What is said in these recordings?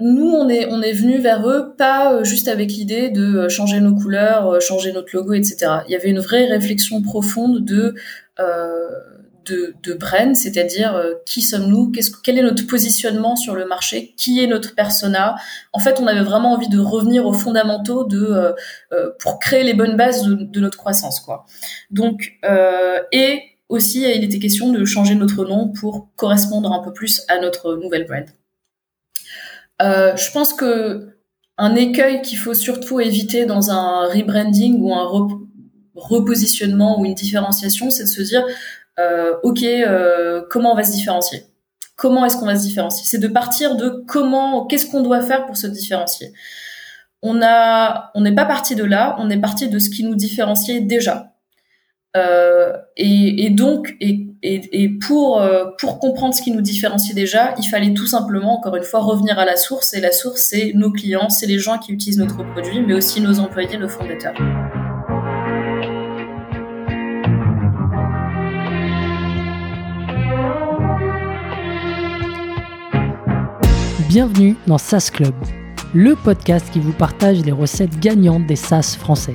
nous, on est, on est venu vers eux pas euh, juste avec l'idée de euh, changer nos couleurs, euh, changer notre logo, etc. Il y avait une vraie réflexion profonde de euh, de, de brand, c'est-à-dire qui sommes-nous, qu'est-ce, quel est notre positionnement sur le marché, qui est notre persona. En fait, on avait vraiment envie de revenir aux fondamentaux de euh, pour créer les bonnes bases de, de notre croissance, quoi. Donc et aussi, il était question de changer notre nom pour correspondre un peu plus à notre nouvelle brand. Euh, je pense que un écueil qu'il faut surtout éviter dans un rebranding ou un repositionnement ou une différenciation, c'est de se dire, euh, ok, euh, comment on va se différencier? Comment est-ce qu'on va se différencier? C'est de partir de comment, qu'est-ce qu'on doit faire pour se différencier? On a, on n'est pas parti de là, on est parti de ce qui nous différenciait déjà. Euh, et, et, donc, et, et pour, euh, pour comprendre ce qui nous différencie déjà, il fallait tout simplement, encore une fois, revenir à la source. Et la source, c'est nos clients, c'est les gens qui utilisent notre produit, mais aussi nos employés, nos fondateurs. Bienvenue dans SaaS Club, le podcast qui vous partage les recettes gagnantes des SaaS français.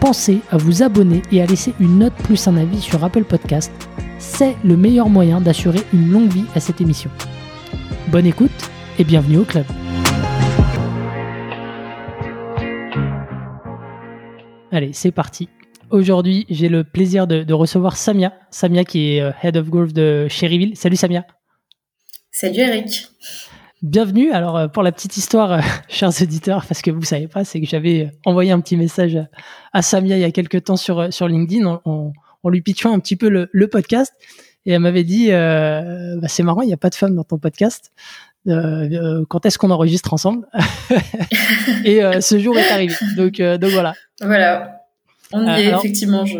pensez à vous abonner et à laisser une note plus un avis sur Apple Podcast. C'est le meilleur moyen d'assurer une longue vie à cette émission. Bonne écoute et bienvenue au club. Allez, c'est parti. Aujourd'hui, j'ai le plaisir de, recevoir Samia. Samia qui est euh, Head of Growth de Cherryville. Salut Samia. Salut Eric. Bienvenue. Alors euh, pour la petite histoire, euh, chers auditeurs, parce que vous savez pas, c'est que j'avais euh, envoyé un petit message à Samia il y a quelques temps sur sur LinkedIn en, lui pitchant un petit peu le, podcast et elle m'avait dit bah, c'est marrant, il n'y a pas de femme dans ton podcast. quand est-ce qu'on enregistre ensemble Et ce jour est arrivé. Donc donc voilà. Voilà. On y est effectivement. Je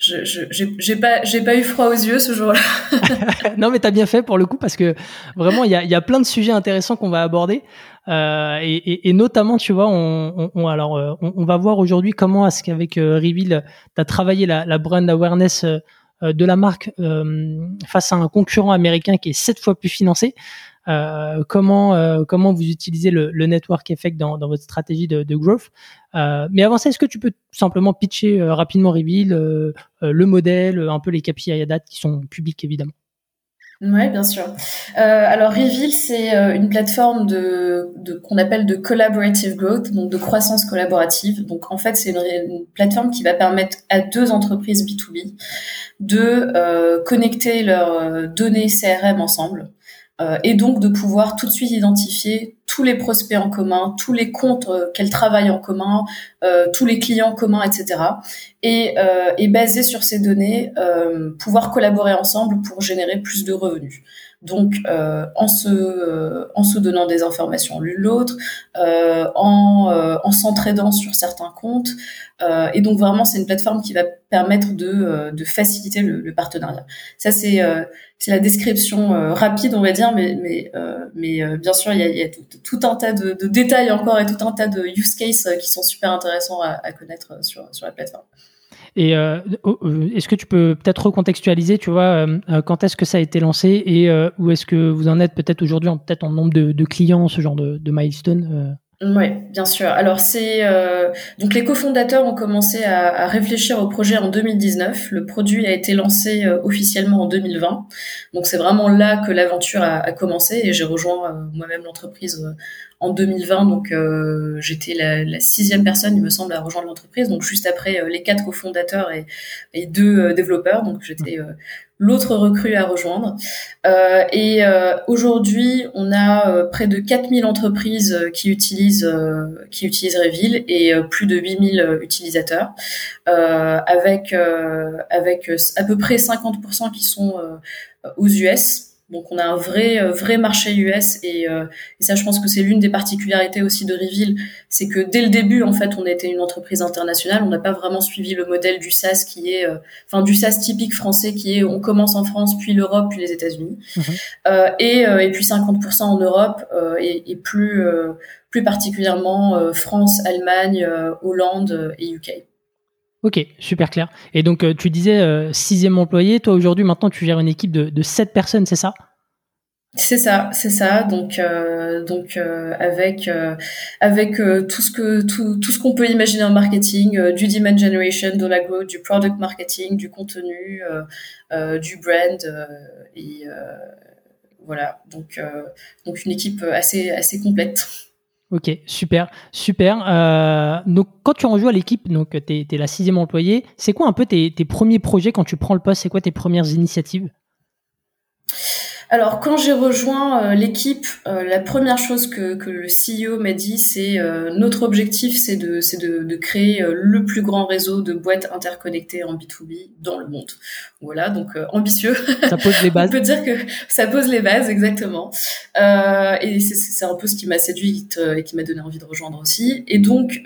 je j'ai pas j'ai pas eu froid aux yeux ce jour-là. non mais t'as bien fait pour le coup parce que vraiment il y a, y a plein de sujets intéressants qu'on va aborder euh, et, et, et, notamment tu vois on, on, alors euh, on, on, va voir aujourd'hui comment est-ce qu'avec euh, Reveal t'as travaillé la, la brand awareness euh, de la marque face à un concurrent américain qui est sept fois plus financé. Euh, comment euh, comment vous utilisez le, network effect dans, votre stratégie de, growth? Euh, mais avant ça, est-ce que tu peux simplement pitcher rapidement Reveal, le modèle, un peu les KPI à date qui sont publics évidemment? Ouais, bien sûr. Alors Reveal, c'est une plateforme de, qu'on appelle de collaborative growth, donc de croissance collaborative. Donc en fait, c'est une, plateforme qui va permettre à deux entreprises B2B de connecter leurs données CRM ensemble et donc de pouvoir tout de suite identifier tous les prospects en commun, tous les comptes euh, qu'elles travaillent en commun, euh, tous les clients communs, etc. Et, et basé sur ces données, pouvoir collaborer ensemble pour générer plus de revenus. Donc, euh, en se euh, en se donnant des informations l'une l'autre, euh, en en s'entraidant sur certains comptes, et donc vraiment c'est une plateforme qui va permettre de de faciliter le, le partenariat. Ça c'est c'est la description rapide on va dire, mais mais mais bien sûr il y a, y a tout, tout, un tas de, de, détails encore et tout un tas de use cases qui sont super intéressants à, à connaître sur sur la plateforme. Et euh, oh, euh, est-ce que tu peux peut-être recontextualiser, tu vois, euh, quand est-ce que ça a été lancé et où est-ce que vous en êtes peut-être aujourd'hui, peut-être en nombre de, clients, ce genre de milestone oui, bien sûr. Alors c'est donc les cofondateurs ont commencé à, à, réfléchir au projet en 2019. Le produit a été lancé officiellement en 2020. Donc c'est vraiment là que l'aventure a, a, commencé et j'ai rejoint moi-même l'entreprise en 2020. Donc euh, j'étais la, la, sixième personne, il me semble, à rejoindre l'entreprise. Donc juste après euh, les quatre cofondateurs et, et deux euh, développeurs. Donc j'étais l'autre recrue à rejoindre. Euh, et euh, aujourd'hui, on a près de 4000 entreprises qui utilisent qui utilisent Reveal et plus de 8000 utilisateurs, avec avec à peu près 50% qui sont aux US Donc on a un vrai vrai marché US et, et ça je pense que c'est l'une des particularités aussi de Reveal, c'est que dès le début en fait on était une entreprise internationale, on n'a pas vraiment suivi le modèle du SaaS qui est enfin du SaaS typique français qui est on commence en France puis l'Europe puis les États-Unis mhm. et, et puis 50% en Europe et, et, plus plus particulièrement France, Allemagne, Hollande et UK. Ok, super clair. Et donc, euh, tu disais euh, sixième employé. Toi, aujourd'hui, maintenant, tu gères une équipe de, de sept personnes, c'est ça? C'est ça, c'est ça. Donc, euh, donc avec avec tout ce que tout, tout ce qu'on peut imaginer en marketing, du demand generation, de la growth, du product marketing, du contenu, du brand et voilà. Donc donc une équipe assez assez complète. Ok, super, super. Euh, donc, quand tu rejoins l'équipe, donc tu es, la sixième employée, c'est quoi un peu tes, tes, premiers projets quand tu prends le poste? C'est quoi tes premières initiatives? Alors quand j'ai rejoint euh, l'équipe, euh, la première chose que, que le CEO m'a dit, c'est euh, notre objectif, c'est de, c'est de, de, créer le plus grand réseau de boîtes interconnectées en B2B dans le monde. Voilà, donc ambitieux. Ça pose les bases. On peut dire que ça pose les bases, exactement. et c'est, c'est un peu ce qui m'a séduite et qui m'a donné envie de rejoindre aussi. Et donc,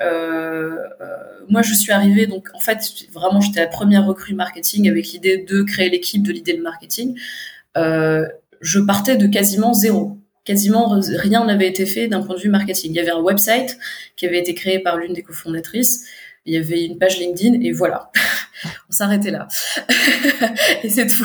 moi, je suis arrivée, donc en fait, vraiment, j'étais la première recrue marketing avec l'idée de créer l'équipe, de l'idée de marketing. Euh, je partais de quasiment zéro. Quasiment rien n'avait été fait d'un point de vue marketing. Il y avait un website qui avait été créé par l'une des cofondatrices. Il y avait une page LinkedIn et voilà. On s'arrêtait là. et c'est tout.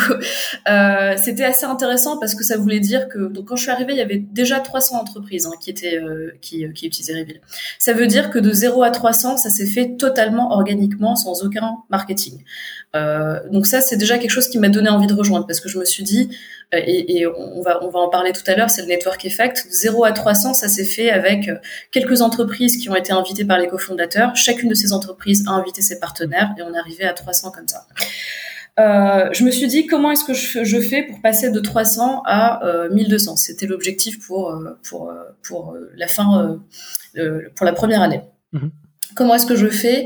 Euh, c'était assez intéressant parce que ça voulait dire que donc quand je suis arrivée, il y avait déjà 300 entreprises hein, qui étaient euh, qui, qui utilisaient Reveal. Ça veut dire que de 0 à 300, ça s'est fait totalement organiquement sans aucun marketing. Euh, donc ça, c'est déjà quelque chose qui m'a donné envie de rejoindre parce que je me suis dit euh, et, et, on va on va en parler tout à l'heure, c'est le network effect. 0 à 300, ça s'est fait avec euh, quelques entreprises qui ont été invitées par les cofondateurs. Chacune de ces entreprises a invité ses partenaires et on est arrivé à 300 comme ça. Euh, je me suis dit comment est-ce que je, je, fais pour passer de 300 à euh, 1200. C'était l'objectif pour euh, pour pour la fin pour la première année. Mhm. Comment est-ce que je fais?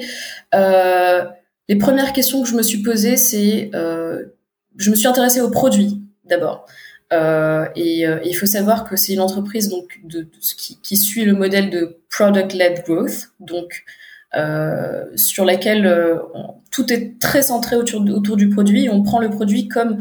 Les premières questions que je me suis posées, c'est je me suis intéressée aux produits d'abord. Euh, et euh, il faut savoir que c'est une entreprise qui, suit le modèle de product-led growth, euh, sur laquelle tout est très centré autour, du produit. On prend le produit comme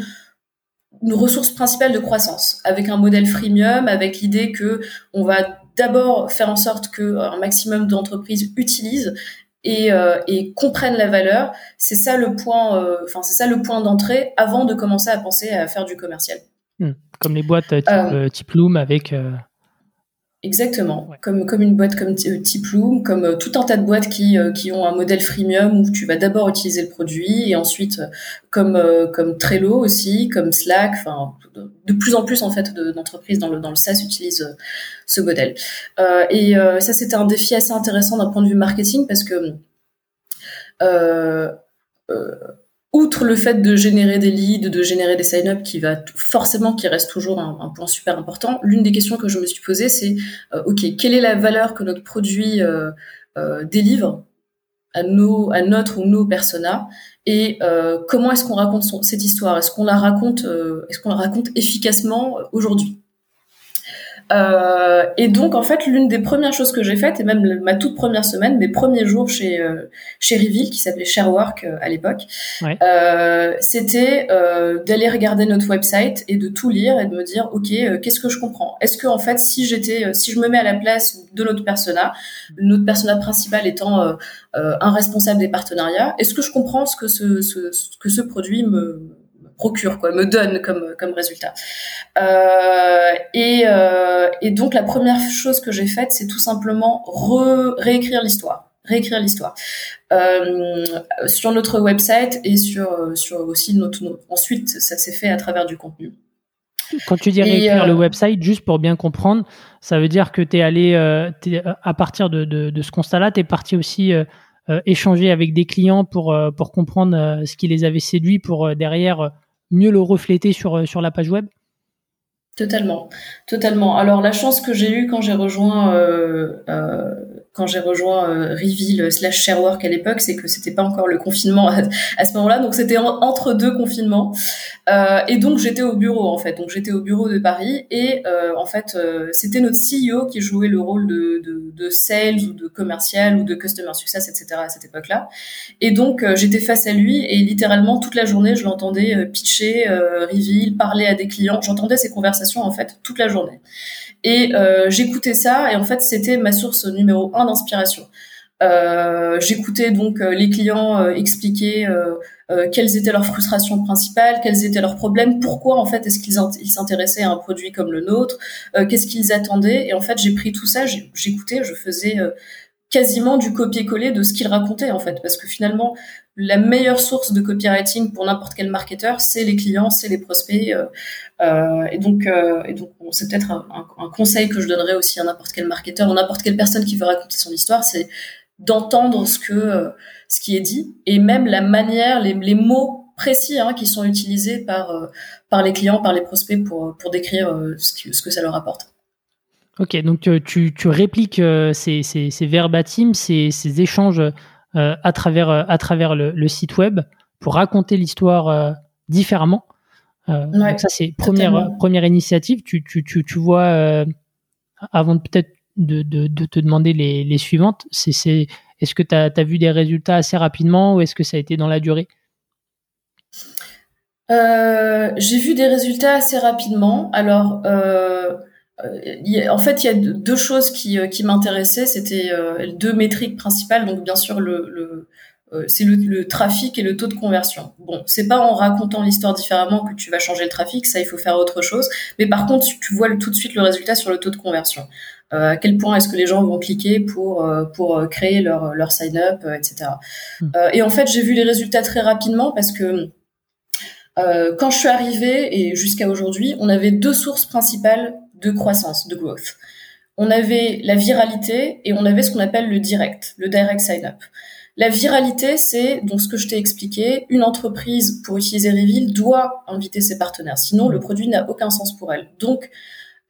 une ressource principale de croissance, avec un modèle freemium, avec l'idée que on va d'abord faire en sorte que un maximum d'entreprises utilisent et, euh, et, comprennent la valeur. C'est ça le point, euh, enfin c'est ça le point d'entrée avant de commencer à penser à faire du commercial. Hmm. Comme les boîtes type, euh, type Loom avec Exactement, comme comme une boîte comme Tiploom, comme tout un tas de boîtes qui qui ont un modèle freemium où tu vas d'abord utiliser le produit et ensuite comme comme Trello aussi, comme Slack, enfin de plus en plus en fait d'entreprises dans le dans le SaaS utilisent ce modèle. Euh, et euh, ça, c'était un défi assez intéressant d'un point de vue marketing parce que euh, outre le fait de générer des leads, de générer des sign-up, qui va forcément, qui reste toujours un, point super important, l'une des questions que je me suis posée, c'est ok, quelle est la valeur que notre produit délivre à nos, à notre ou nos personas, et comment est-ce qu'on raconte cette histoire? Est-ce qu'on la raconte, est-ce qu'on la raconte efficacement aujourd'hui? Euh, et donc en fait l'une des premières choses que j'ai faites et même ma toute première semaine, mes premiers jours chez euh, chez Reveal qui s'appelait Sharework euh, à l'époque, euh, c'était euh, d'aller regarder notre website et de tout lire et de me dire ok qu'est-ce que je comprends? Est-ce que en fait si j'étais si je me mets à la place de notre persona, notre persona principal étant un responsable des partenariats, est-ce que je comprends ce que ce, ce, ce que ce produit me procure, quoi, me donne comme, comme résultat. Euh, et, euh, et donc la première chose que j'ai faite, c'est tout simplement réécrire l'histoire. Réécrire l'histoire. Euh, sur notre website et sur sur aussi notre, ensuite ça s'est fait à travers du contenu. Quand tu dis réécrire le website, juste pour bien comprendre, ça veut dire que tu es allé, à partir de, de, de ce constat-là, tu es parti aussi échanger avec des clients pour, pour comprendre ce qui les avait séduits pour derrière mieux le refléter sur, euh, sur la page web? Totalement, totalement. Alors la chance que j'ai eue quand j'ai rejoint euh, euh, quand j'ai rejoint euh, Reveal slash Sharework à l'époque, c'est que c'était pas encore le confinement à, ce moment-là, donc c'était entre deux confinements. Euh, et donc j'étais au bureau en fait, donc j'étais au bureau de Paris et euh, en fait euh, c'était notre CEO qui jouait le rôle de, de, de, sales ou de commercial ou de customer success, etc. à cette époque-là. Et donc euh, j'étais face à lui et littéralement toute la journée je l'entendais pitcher, Reveal, parler à des clients, j'entendais ces conversations en fait toute la journée. Et euh, j'écoutais ça et en fait c'était ma source numéro un d'inspiration. Euh, j'écoutais donc euh, les clients euh, expliquer quelles étaient leurs frustrations principales, quels étaient leurs problèmes, pourquoi en fait est-ce qu'ils s'intéressaient à un produit comme le nôtre, qu'est-ce qu'ils attendaient. Et en fait j'ai pris tout ça, j'écoutais, je faisais quasiment du copier-coller de ce qu'ils racontaient en fait, parce que finalement la meilleure source de copywriting pour n'importe quel marketeur, c'est les clients, c'est les prospects. Euh, euh et donc, euh, et donc c'est peut-être un, conseil que je donnerais aussi à n'importe quel marketeur ou n'importe quelle personne qui veut raconter son histoire, c'est d'entendre ce que ce qui est dit et même la manière, les, mots précis hein, qui sont utilisés par par les clients, par les prospects pour pour décrire ce que ça leur apporte. Ok, donc tu, tu répliques ces, ces, ces verbatim, ces, ces échanges euh, à travers, euh, à travers le, site web pour raconter l'histoire euh, différemment. donc ça, c'est première, première initiative. Tu, tu, tu, tu vois, avant peut-être de, de, de, te demander les, les suivantes, c'est, c'est, est-ce que tu as, vu des résultats assez rapidement ou est-ce que ça a été dans la durée? J'ai vu des résultats assez rapidement. Alors, euh, euh, en fait, il y a deux choses qui, euh, qui m'intéressaient. C'était euh, deux métriques principales. Donc, bien sûr, le, le c'est le, trafic et le taux de conversion. Bon, c'est pas en racontant l'histoire différemment que tu vas changer le trafic, ça il faut faire autre chose. Mais par contre, tu vois tout de suite le résultat sur le taux de conversion. à quel point est-ce que les gens vont cliquer pour pour créer leur leur sign up, etc. Hmm. et en fait, j'ai vu les résultats très rapidement parce que quand je suis arrivée et jusqu'à aujourd'hui, on avait deux sources principales de croissance, de growth. On avait la viralité et on avait ce qu'on appelle le direct, le direct sign-up. La viralité, c'est donc ce que je t'ai expliqué. Une entreprise pour utiliser Reveal doit inviter ses partenaires, sinon le produit n'a aucun sens pour elle. Donc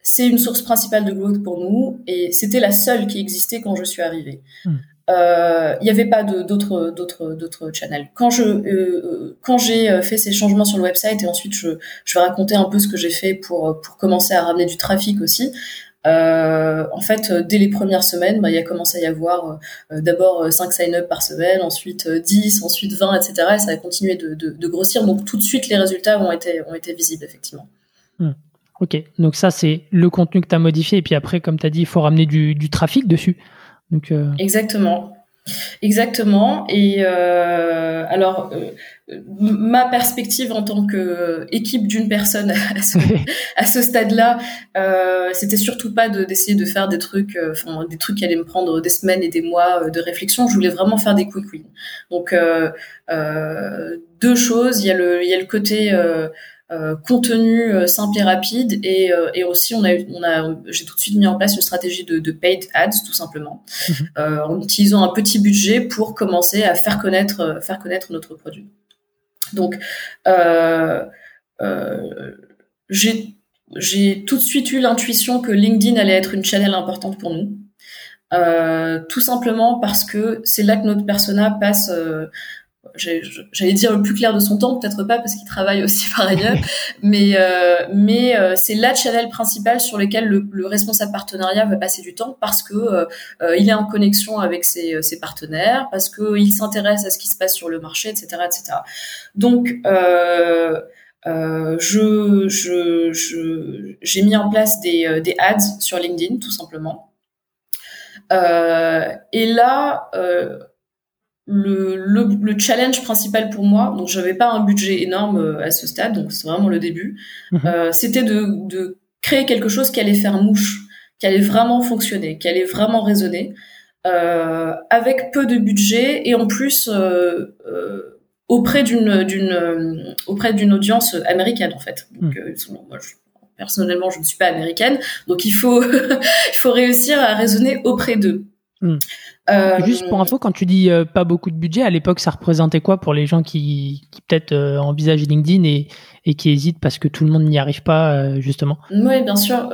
c'est une source principale de growth pour nous et c'était la seule qui existait quand je suis arrivée. Hmm. Euh, il n'y avait pas d'autres d'autres channels. Quand euh, euh, j'ai fait ces changements sur le website et ensuite je vais raconter un peu ce que j'ai fait pour commencer à ramener du trafic aussi. En fait, dès les premières semaines, bah, il a commencé à y avoir d'abord 5 sign-up par semaine, ensuite 10, ensuite 20, etc. Et ça a continué de, grossir. Donc tout de suite, les résultats ont été, visibles, effectivement. Hmm. Ok, donc ça, c'est le contenu que tu as modifié. Et puis après, comme tu as dit, il faut ramener du trafic dessus. Euh, Exactement. Exactement. Et euh, alors, euh, ma perspective en tant que équipe d'une personne à ce, stade-là, c'était surtout pas d'essayer de, faire des trucs, enfin des trucs qui allaient me prendre des semaines et des mois de réflexion. Je voulais vraiment faire des quick wins. Donc, deux choses. Il y a le, il y a le côté euh, contenu euh, simple et rapide et, euh, et aussi on a on a j'ai tout de suite mis en place une stratégie de, de paid ads tout simplement mhm. en utilisant un petit budget pour commencer à faire connaître faire connaître notre produit donc j'ai j'ai tout de suite eu l'intuition que LinkedIn allait être une channel importante pour nous tout simplement parce que c'est là que notre persona passe j'allais dire le plus clair de son temps, peut-être pas parce qu'il travaille aussi par ailleurs, mais euh, mais euh, c'est la channel principale sur lequel le, le, responsable partenariat va passer du temps parce que euh, il est en connexion avec ses, ses partenaires, parce que il s'intéresse à ce qui se passe sur le marché, etc., etc. Donc je je j'ai mis en place des des ads sur LinkedIn tout simplement. et là le, le, le, challenge principal pour moi, donc j'avais pas un budget énorme euh, à ce stade, donc c'est vraiment le début, mhm. euh, c'était de, de, créer quelque chose qui allait faire mouche, qui allait vraiment fonctionner, qui allait vraiment résonner, euh, avec peu de budget et en plus euh, euh auprès d'une d'une auprès d'une audience américaine en fait. Donc, mhm. moi, je, personnellement, je ne suis pas américaine, donc il faut il faut réussir à raisonner auprès d'eux. Mhm. Euh, Juste pour info, quand tu dis euh, pas beaucoup de budget, à l'époque, ça représentait quoi pour les gens qui, qui peut-être euh, envisagent LinkedIn et, et, qui hésitent parce que tout le monde n'y arrive pas, justement? Oui, bien sûr.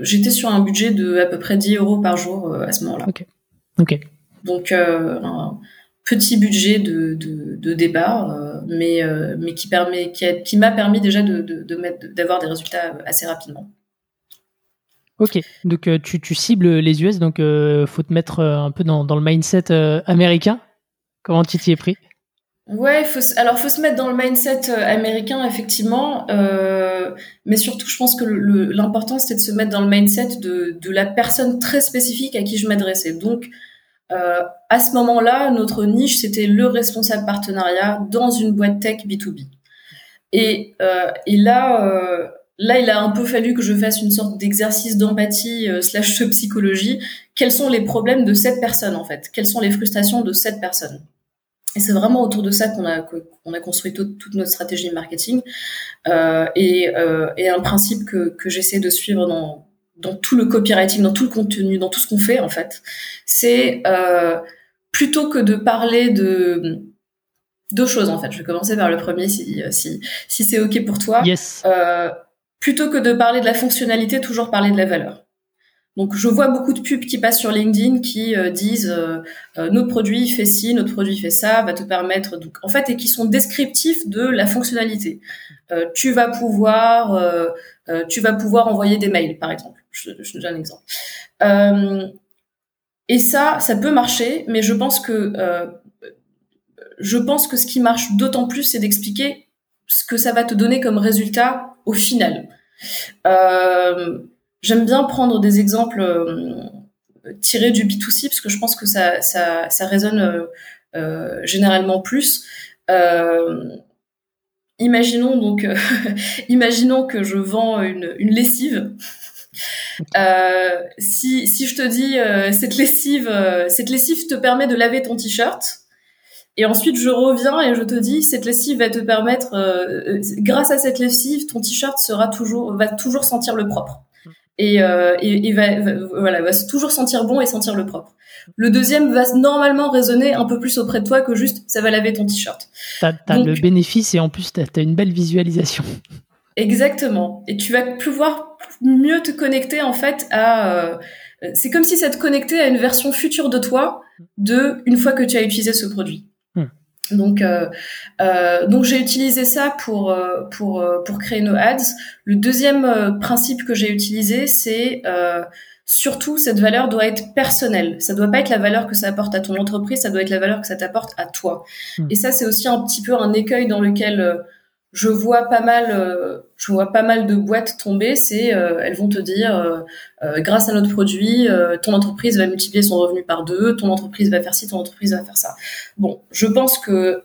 J'étais sur un budget de à peu près 10 euros par jour à ce moment-là. Ok. Ok. Donc un petit budget de, de, départ, mais mais qui permet qui, qui m'a permis déjà de, de mettre d'avoir des résultats assez rapidement. Ok, donc tu, tu, cibles les US, donc faut te mettre un peu dans, dans le mindset américain. Comment tu t'y es pris? Ouais, faut, alors faut se mettre dans le mindset euh, américain effectivement, euh, mais surtout je pense que l'important c'était de se mettre dans le mindset de, de, la personne très spécifique à qui je m'adressais. Donc euh, à ce moment-là, notre niche c'était le responsable partenariat dans une boîte tech B2B. Et, euh, et là, euh, là il a un peu fallu que je fasse une sorte d'exercice d'empathie euh, slash de psychologie. Quels sont les problèmes de cette personne en fait? Quelles sont les frustrations de cette personne? Et c'est vraiment autour de ça qu'on a qu'on a construit toute notre stratégie de marketing euh, et, euh, et un principe que, que j'essaie de suivre dans dans tout le copywriting, dans tout le contenu, dans tout ce qu'on fait en fait, c'est euh, plutôt que de parler de deux choses en fait. Je vais commencer par le premier si si si c'est ok pour toi. Yes. Euh, plutôt que de parler de la fonctionnalité, toujours parler de la valeur. Donc je vois beaucoup de pubs qui passent sur LinkedIn qui euh, disent euh, euh, notre produit fait ci, notre produit fait ça, va te permettre donc en fait et qui sont descriptifs de la fonctionnalité. tu vas pouvoir tu vas pouvoir envoyer des mails par exemple. Je, je donne un exemple. et ça ça peut marcher, mais je pense que je pense que ce qui marche d'autant plus c'est d'expliquer ce que ça va te donner comme résultat au final. Euh, J'aime bien prendre des exemples euh, tirés du B2C parce que je pense que ça, ça, ça résonne euh, généralement plus. Imaginons donc, imaginons que je vends une, une lessive. Si, si je te dis cette lessive, cette lessive te permet de laver ton t-shirt, et ensuite je reviens et je te dis cette lessive va te permettre, grâce à cette lessive, ton t-shirt sera toujours, va toujours sentir le propre et, euh, et, va, voilà, va toujours sentir bon et sentir le propre. Le deuxième va normalement résonner un peu plus auprès de toi que juste ça va laver ton t-shirt. T'as as le bénéfice et en plus t'as as une belle visualisation. Exactement. Et tu vas pouvoir mieux te connecter en fait à. Euh, c'est comme si ça te connectait à une version future de toi de une fois que tu as utilisé ce produit. Donc, euh, euh, donc j'ai utilisé ça pour euh, pour pour créer nos ads. Le deuxième principe que j'ai utilisé, c'est surtout cette valeur doit être personnelle. Ça doit pas être la valeur que ça apporte à ton entreprise, ça doit être la valeur que ça t'apporte à toi. Hmm. Et ça, c'est aussi un petit peu un écueil dans lequel je vois pas mal, euh, je vois pas mal de boîtes tomber. C'est, euh, elles vont te dire, euh, grâce à notre produit, ton entreprise va multiplier son revenu par deux, ton entreprise va faire ci, ton entreprise va faire ça. Bon, je pense que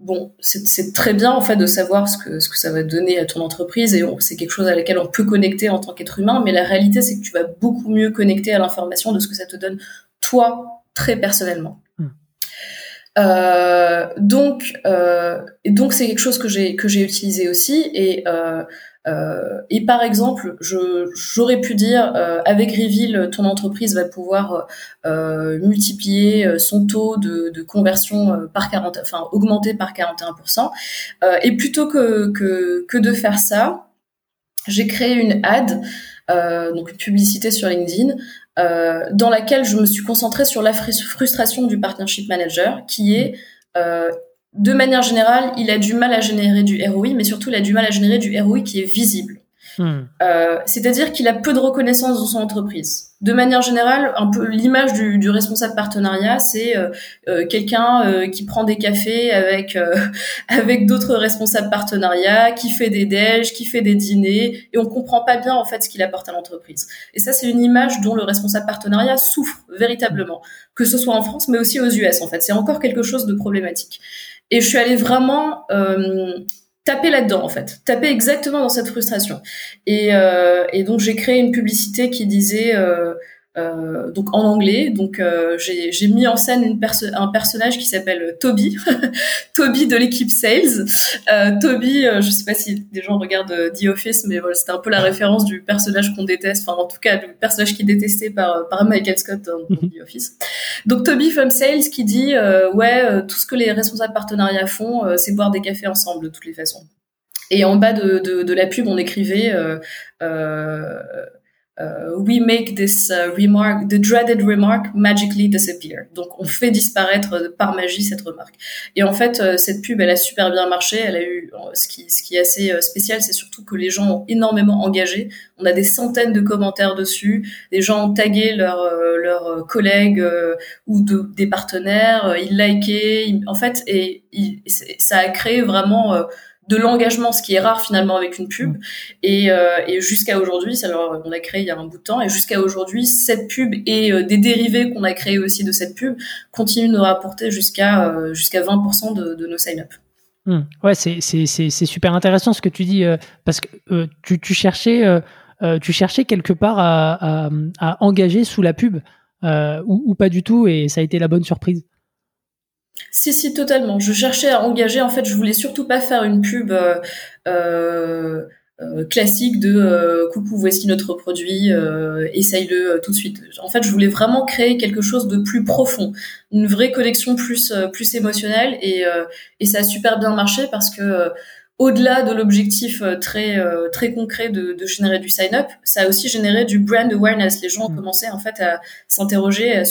bon, c'est très bien en fait de savoir ce que ce que ça va donner à ton entreprise et c'est quelque chose à laquelle on peut connecter en tant qu'être humain. Mais la réalité, c'est que tu vas beaucoup mieux connecter à l'information de ce que ça te donne toi très personnellement. Euh, donc, euh, donc c'est quelque chose que j'ai que j'ai utilisé aussi et euh, et par exemple, j'aurais pu dire avec Reveal, ton entreprise va pouvoir multiplier son taux de, de conversion par 40, enfin augmenter par 41%. et plutôt que, que que de faire ça, j'ai créé une ad, donc une publicité sur LinkedIn dans laquelle je me suis concentrée sur la frustration du partnership manager, qui est euh, de manière générale, il a du mal à générer du ROI, mais surtout il a du mal à générer du ROI qui est visible. Hmm. Euh, c'est-à-dire qu'il a peu de reconnaissance dans son entreprise. De manière générale, un peu l'image du, du, responsable partenariat, c'est euh, euh quelqu'un euh, qui prend des cafés avec euh, avec d'autres responsables partenariats, qui fait des déj, qui fait des dîners, et on comprend pas bien en fait ce qu'il apporte à l'entreprise. Et ça, c'est une image dont le responsable partenariat souffre véritablement, que ce soit en France, mais aussi aux US. En fait, c'est encore quelque chose de problématique. Et je suis allée vraiment taper là-dedans en fait, taper exactement dans cette frustration. Et, euh, donc j'ai créé une publicité qui disait euh, euh, donc en anglais. Donc euh, j'ai mis en scène une un personnage qui s'appelle Toby, Toby de l'équipe Sales. Euh, Toby, euh, je sais pas si des gens regardent The Office, mais voilà, c'était un peu la référence du personnage qu'on déteste, enfin en tout cas du personnage qui est détesté par par Michael Scott dans, mhm. The Office. Donc Toby from Sales qui dit ouais tout ce que les responsables partenariats font, c'est boire des cafés ensemble de toutes les façons. Et en bas de, de, de la pub, on écrivait euh, we make this uh, remark, the dreaded remark magically disappear. Donc on fait disparaître euh, par magie cette remarque. Et en fait, euh, cette pub, elle a super bien marché. Elle a eu ce qui, ce qui est assez spécial, c'est surtout que les gens ont énormément engagé. On a des centaines de commentaires dessus. Des gens ont tagué leurs leurs collègues ou de, des partenaires. Ils likaient. en fait, et, ça a créé vraiment de l'engagement, ce qui est rare finalement avec une pub. Mm. Et, euh, et jusqu'à aujourd'hui, alors on l'a créé il y a un bout de temps, et jusqu'à aujourd'hui, cette pub et euh, des dérivés qu'on a créés aussi de cette pub continuent de nous rapporter jusqu'à euh, jusqu'à 20% de, de, nos sign-up. Mm. Ouais, c'est super intéressant ce que tu dis, parce que tu, tu, cherchais, tu cherchais quelque part à, à, à engager sous la pub, ou, ou pas du tout, et ça a été la bonne surprise. Si, si, totalement. Je cherchais à engager. En fait, je voulais surtout pas faire une pub euh, euh, euh classique de euh, coucou, voici notre produit, essaye-le tout de suite. En fait, je voulais vraiment créer quelque chose de plus profond, une vraie connexion plus plus émotionnelle, et, et ça a super bien marché parce que au-delà de l'objectif euh, très euh, très concret de, de générer du sign-up, ça a aussi généré du brand awareness. Les gens ont mm. commencé en fait à s'interroger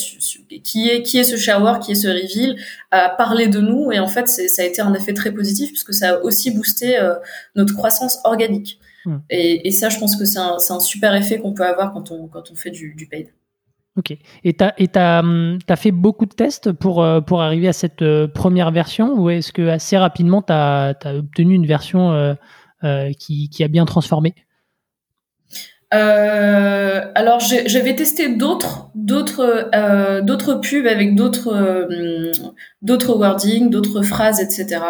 qui est qui est ce shower, qui est ce reveal, à parler de nous et en fait ça a été un effet très positif puisque ça a aussi boosté euh, notre croissance organique. Mm. Et, et, ça, je pense que c'est un, un super effet qu'on peut avoir quand on quand on fait du, du paid. Ok. Et tu as, hum, fait beaucoup de tests pour, euh, arriver à cette euh, première version ou est-ce que assez rapidement tu as, obtenu une version euh, qui, a bien transformé? Alors j'avais testé d'autres pubs avec d'autres d'autres wordings, d'autres phrases, etc.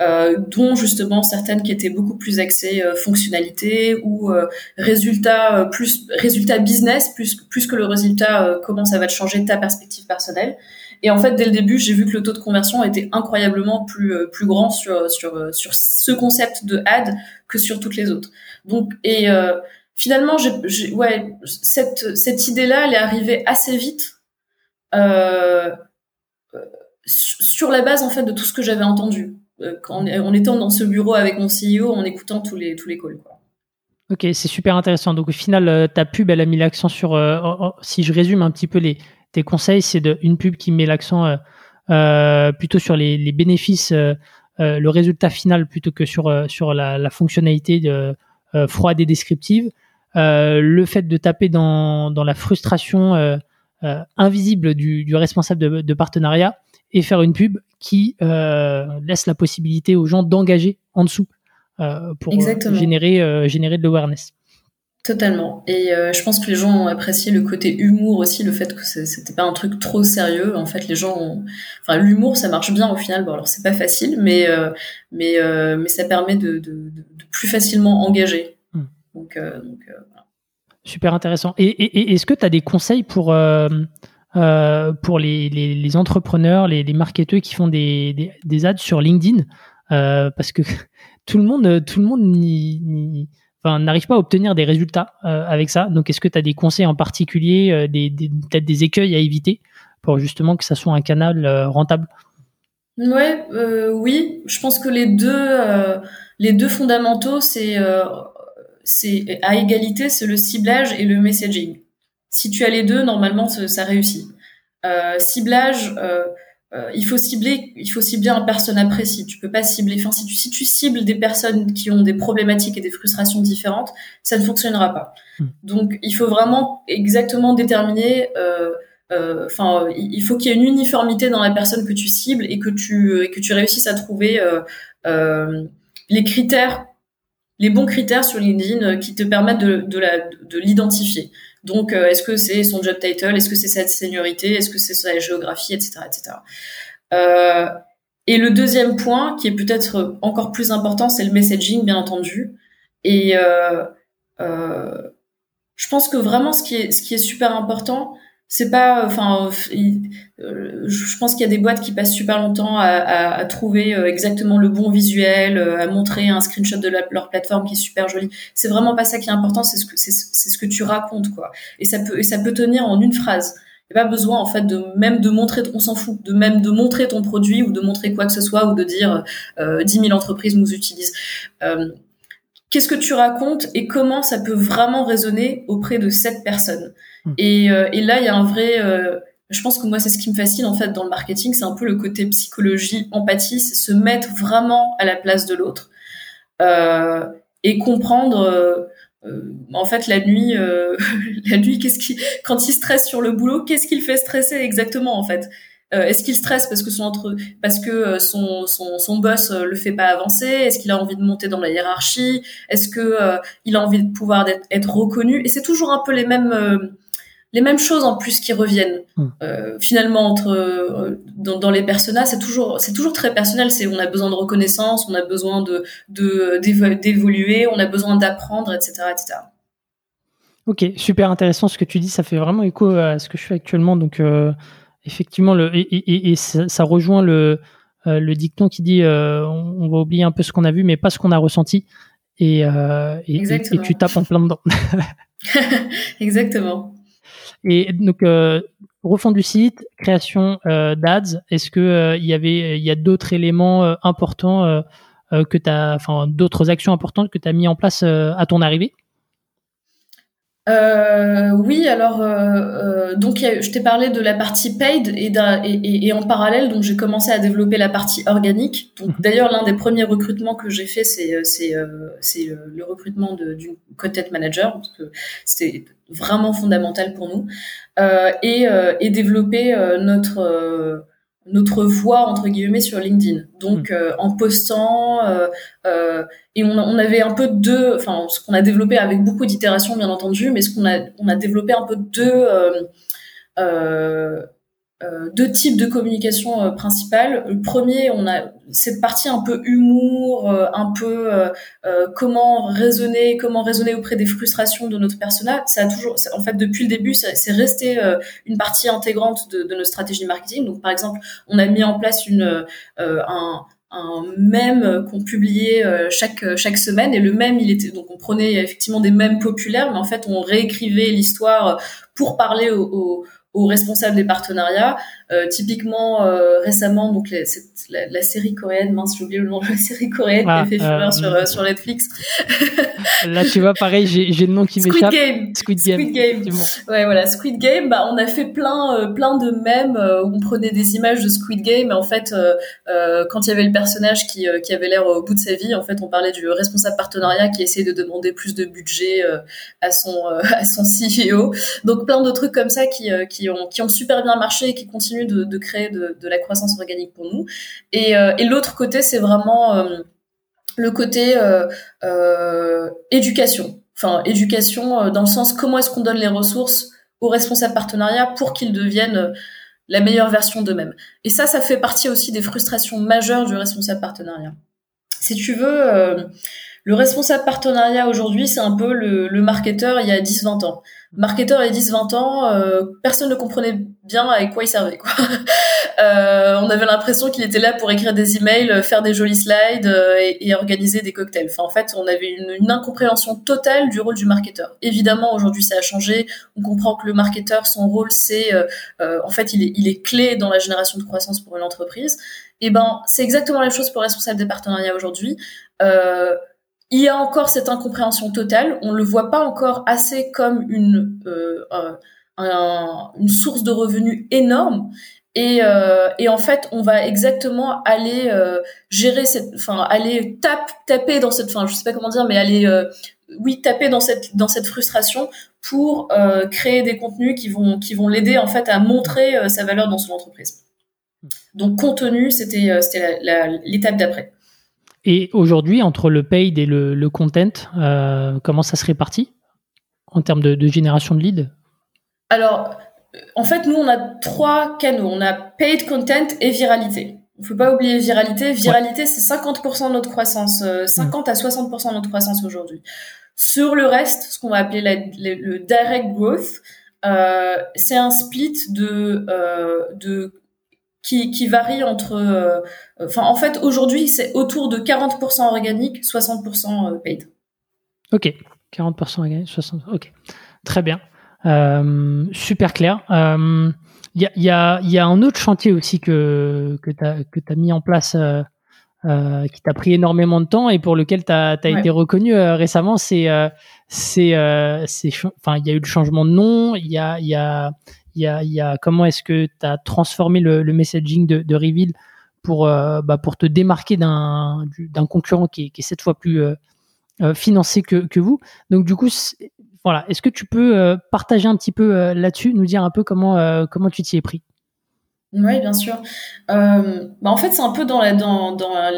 Euh, dont justement certaines qui étaient beaucoup plus axées euh, fonctionnalité ou résultat plus résultat business plus plus que le résultat comment ça va te changer ta perspective personnelle. Et en fait, dès le début, j'ai vu que le taux de conversion était incroyablement plus plus grand sur sur sur ce concept de ad que sur toutes les autres. Donc et finalement, j'ai, ouais, cette, cette idée-là, elle est arrivée assez vite, euh, euh sur la base en fait de tout ce que j'avais entendu euh, en, en, étant dans ce bureau avec mon CEO, en écoutant tous les tous les calls. Ok, c'est super intéressant. Donc au final, euh, ta pub, elle a mis l'accent sur. si je résume un petit peu les tes conseils, c'est une pub qui met l'accent plutôt sur les, les bénéfices, le résultat final plutôt que sur sur la, fonctionnalité de, froide et descriptive. Euh, le fait de taper dans, dans la frustration euh, euh, invisible du, du responsable de, partenariat et faire une pub qui laisse la possibilité aux gens d'engager en dessous pour générer, générer de l'awareness. Totalement. Et je pense que les gens ont apprécié le côté humour aussi, le fait que c'était pas un truc trop sérieux. En fait, les gens ont... Enfin, l'humour, ça marche bien au final. Bon, alors c'est pas facile, mais, mais, mais ça permet de, de, de, plus facilement engager. Donc, euh, euh, Super intéressant. Et, est-ce que tu as des conseils pour, euh, pour les, entrepreneurs, les, marketeurs qui font des, ads sur LinkedIn Parce que tout le monde, tout le monde n'arrive pas à obtenir des résultats avec ça. Donc, est-ce que tu as des conseils en particulier, des, peut-être des écueils à éviter pour justement que ça soit un canal rentable? Ouais, oui. Je pense que les deux, les deux fondamentaux, c'est à égalité, c'est le ciblage et le messaging. Si tu as les deux, normalement, ça, réussit. Euh, ciblage, euh, euh, il faut cibler, il faut cibler un persona précis. Tu peux pas cibler. Enfin, si tu, si tu cibles des personnes qui ont des problématiques et des frustrations différentes, ça ne fonctionnera pas. Hmm. Donc, il faut vraiment exactement déterminer. Enfin, il faut qu'il y ait une uniformité dans la personne que tu cibles et que tu et que tu réussisses à trouver les critères les bons critères sur LinkedIn qui te permettent de, de l'identifier. Donc, euh, est-ce que c'est son job title? Est-ce que c'est sa seniorité? Est-ce que c'est sa géographie, etc., etc. Euh, et le deuxième point, qui est peut-être encore plus important, c'est le messaging, bien entendu. Et euh, euh, je pense que vraiment, ce qui est, ce qui est super important, c'est pas enfin euh, je pense qu'il y a des boîtes qui passent super longtemps à, trouver euh, exactement le bon visuel euh, à montrer un screenshot de leur plateforme qui est super joli. C'est vraiment pas ça qui est important c'est ce que c'est ce que tu racontes quoi. Et ça peut et ça peut tenir en une phrase. Il n'y a pas besoin en fait de même de montrer on s'en fout de même de montrer ton produit ou de montrer quoi que ce soit ou de dire euh, 10 000 entreprises nous utilisent. Qu'est-ce que tu racontes et comment ça peut vraiment résonner auprès de cette personne? Hmm. Et, euh, et, là, il y a un vrai, euh, je pense que moi, c'est ce qui me fascine en fait dans le marketing, c'est un peu le côté psychologie, empathie, c'est se mettre vraiment à la place de l'autre euh, et comprendre. Euh, en fait, la nuit, la nuit, qu'est-ce qui, quand il stresse sur le boulot, qu'est-ce qu'il fait stresser exactement en fait? Euh, est-ce qu'il stresse parce que son entre parce que euh, son, son, son boss euh, le fait pas avancer? Est-ce qu'il a envie de monter dans la hiérarchie? Est-ce que il a envie de pouvoir être, être reconnu? Et c'est toujours un peu les mêmes les mêmes choses en plus qui reviennent hmm. finalement entre dans, dans, les personnages c'est toujours c'est toujours très personnel c'est on a besoin de reconnaissance on a besoin de d'évoluer on a besoin d'apprendre etc etc ok super intéressant ce que tu dis ça fait vraiment écho à ce que je fais actuellement donc effectivement, le, et, ça, rejoint le, euh, le dicton qui dit euh, on, va oublier un peu ce qu'on a vu, mais pas ce qu'on a ressenti. Et, euh, et, tu tapes en plein dedans. Exactement. Et donc, refond du site, création d'ads. Est-ce que il y avait, il y a d'autres éléments importants que tu enfin, d'autres actions importantes que tu as mis en place à ton arrivée? Euh, oui, alors euh, euh donc je t'ai parlé de la partie paid et, et, et en parallèle donc j'ai commencé à développer la partie organique. Donc mhm. d'ailleurs l'un des premiers recrutements que j'ai fait c'est euh, c'est c'est le recrutement d'une content manager parce que c'est vraiment fondamental pour nous et et développer notre notre voix entre guillemets sur LinkedIn. Donc hmm. euh, en postant euh, euh, et on, on, avait un peu deux, enfin ce qu'on a développé avec beaucoup d'itérations bien entendu, mais ce qu'on a on a développé un peu deux euh, deux types de communication euh, principales. Le premier, on a cette partie un peu humour, euh, un peu comment raisonner, comment raisonner auprès des frustrations de notre personnage. Ça a toujours, en fait, depuis le début, c'est resté une partie intégrante de, de notre stratégie marketing. Donc, par exemple, on a mis en place une un un mème qu'on publiait chaque chaque semaine et le mème il était donc on prenait effectivement des mèmes populaires mais en fait on réécrivait l'histoire pour parler aux, aux responsables des partenariats. Euh, typiquement, euh, récemment, donc la, la, série coréenne, mince, j'ai oublié le nom de la série coréenne qui a ah, fait fureur sur, euh, sur Netflix. Là, tu vois, pareil, j'ai le nom qui m'échappe. Squid Game. Squid Game. Squid Game. Ouais, voilà, Squid Game. Bah, on a fait plein, plein de mèmes où on prenait des images de Squid Game. Et en fait, quand il y avait le personnage qui, qui avait l'air au bout de sa vie, en fait, on parlait du responsable partenariat qui essayait de demander plus de budget à son à son CEO. Donc plein de trucs comme ça qui, qui ont qui ont super bien marché et qui continuent de, créer de, de, la croissance organique pour nous. Et, euh, et l'autre côté, c'est vraiment euh, le côté euh, éducation. Enfin, éducation dans le sens comment est-ce qu'on donne les ressources aux responsables partenariats pour qu'ils deviennent la meilleure version d'eux-mêmes. Et ça, ça fait partie aussi des frustrations majeures du responsable partenariat. Si tu veux, le responsable partenariat aujourd'hui, c'est un peu le, le marketeur il y a 10-20 ans marketeur il 10-20 ans, euh, personne ne comprenait bien avec quoi il servait. Quoi. euh, on avait l'impression qu'il était là pour écrire des emails, faire des jolis slides euh, et, et, organiser des cocktails. Enfin, en fait, on avait une, une, incompréhension totale du rôle du marketeur. Évidemment, aujourd'hui, ça a changé. On comprend que le marketeur, son rôle, c'est, euh, euh, en fait, il est, il est clé dans la génération de croissance pour une entreprise. Et eh ben, c'est exactement la même chose pour les responsables des partenariats aujourd'hui. Euh, il y a encore cette incompréhension totale. On le voit pas encore assez comme une euh, un, une source de revenus énorme. Et, euh, et, en fait, on va exactement aller euh, gérer cette, enfin, aller tape, taper dans cette, enfin, je sais pas comment dire, mais aller, euh, oui, taper dans cette, dans cette frustration pour euh, créer des contenus qui vont, qui vont l'aider en fait à montrer euh, sa valeur dans son entreprise. Donc, contenu, c'était, c'était l'étape d'après. Et aujourd'hui, entre le paid et le, content, euh, comment ça se répartit en termes de, génération de leads? Alors, en fait, nous, on a trois canaux. On a paid content et viralité. Il ne faut pas oublier viralité. Viralité, c'est 50% de notre croissance, 50 euh, à 60% de notre croissance aujourd'hui. Sur le reste, ce qu'on va appeler le direct growth, euh, c'est un split de, de qui, qui varie entre, euh, enfin en fait aujourd'hui c'est autour de 40% organique, 60% euh, paid. Ok, 40% organique, 60%. Ok, très bien, euh, super clair. Il euh, y, a, y, a, y, a, un autre chantier aussi que que tu as mis en place qui t'a pris énormément de temps et pour lequel tu as, été reconnu récemment. C'est, c'est, c'est, enfin, il y a eu le changement de nom. Il y a, il y a, y a, y a comment est-ce que tu as transformé le, messaging de, Reveal pour, bah, pour te démarquer d'un, concurrent qui est, est cette fois plus financé que, que vous. Donc du coup, voilà, est-ce que tu peux partager un petit peu là-dessus, nous dire un peu comment, comment tu t'y es pris? Oui, bien sûr. Euh, bah en fait, c'est un peu dans la dans, dans la,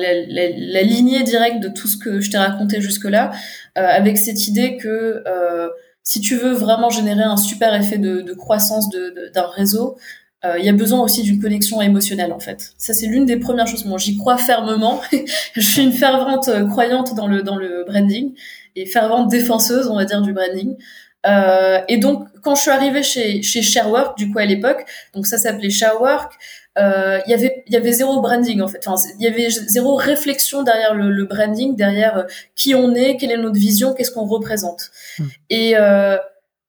lignée directe de tout ce que je t'ai raconté jusque-là, euh, avec cette idée que euh, si tu veux vraiment générer un super effet de, de croissance d'un de, d'un réseau, euh, il y a besoin aussi d'une connexion émotionnelle en fait. Ça c'est l'une des premières choses. Moi, j'y crois fermement. je suis une fervente croyante dans le dans le branding et fervente défenseuse, on va dire, du branding. Euh, et donc, quand je suis arrivée chez, chez Sharework, du coup à l'époque, donc ça s'appelait Sharework, euh, il y avait il y avait zéro branding en fait. Enfin, il y avait zéro réflexion derrière le, le, branding, derrière euh, qui on est, quelle est notre vision, qu'est-ce qu'on représente. Hmm. Et euh,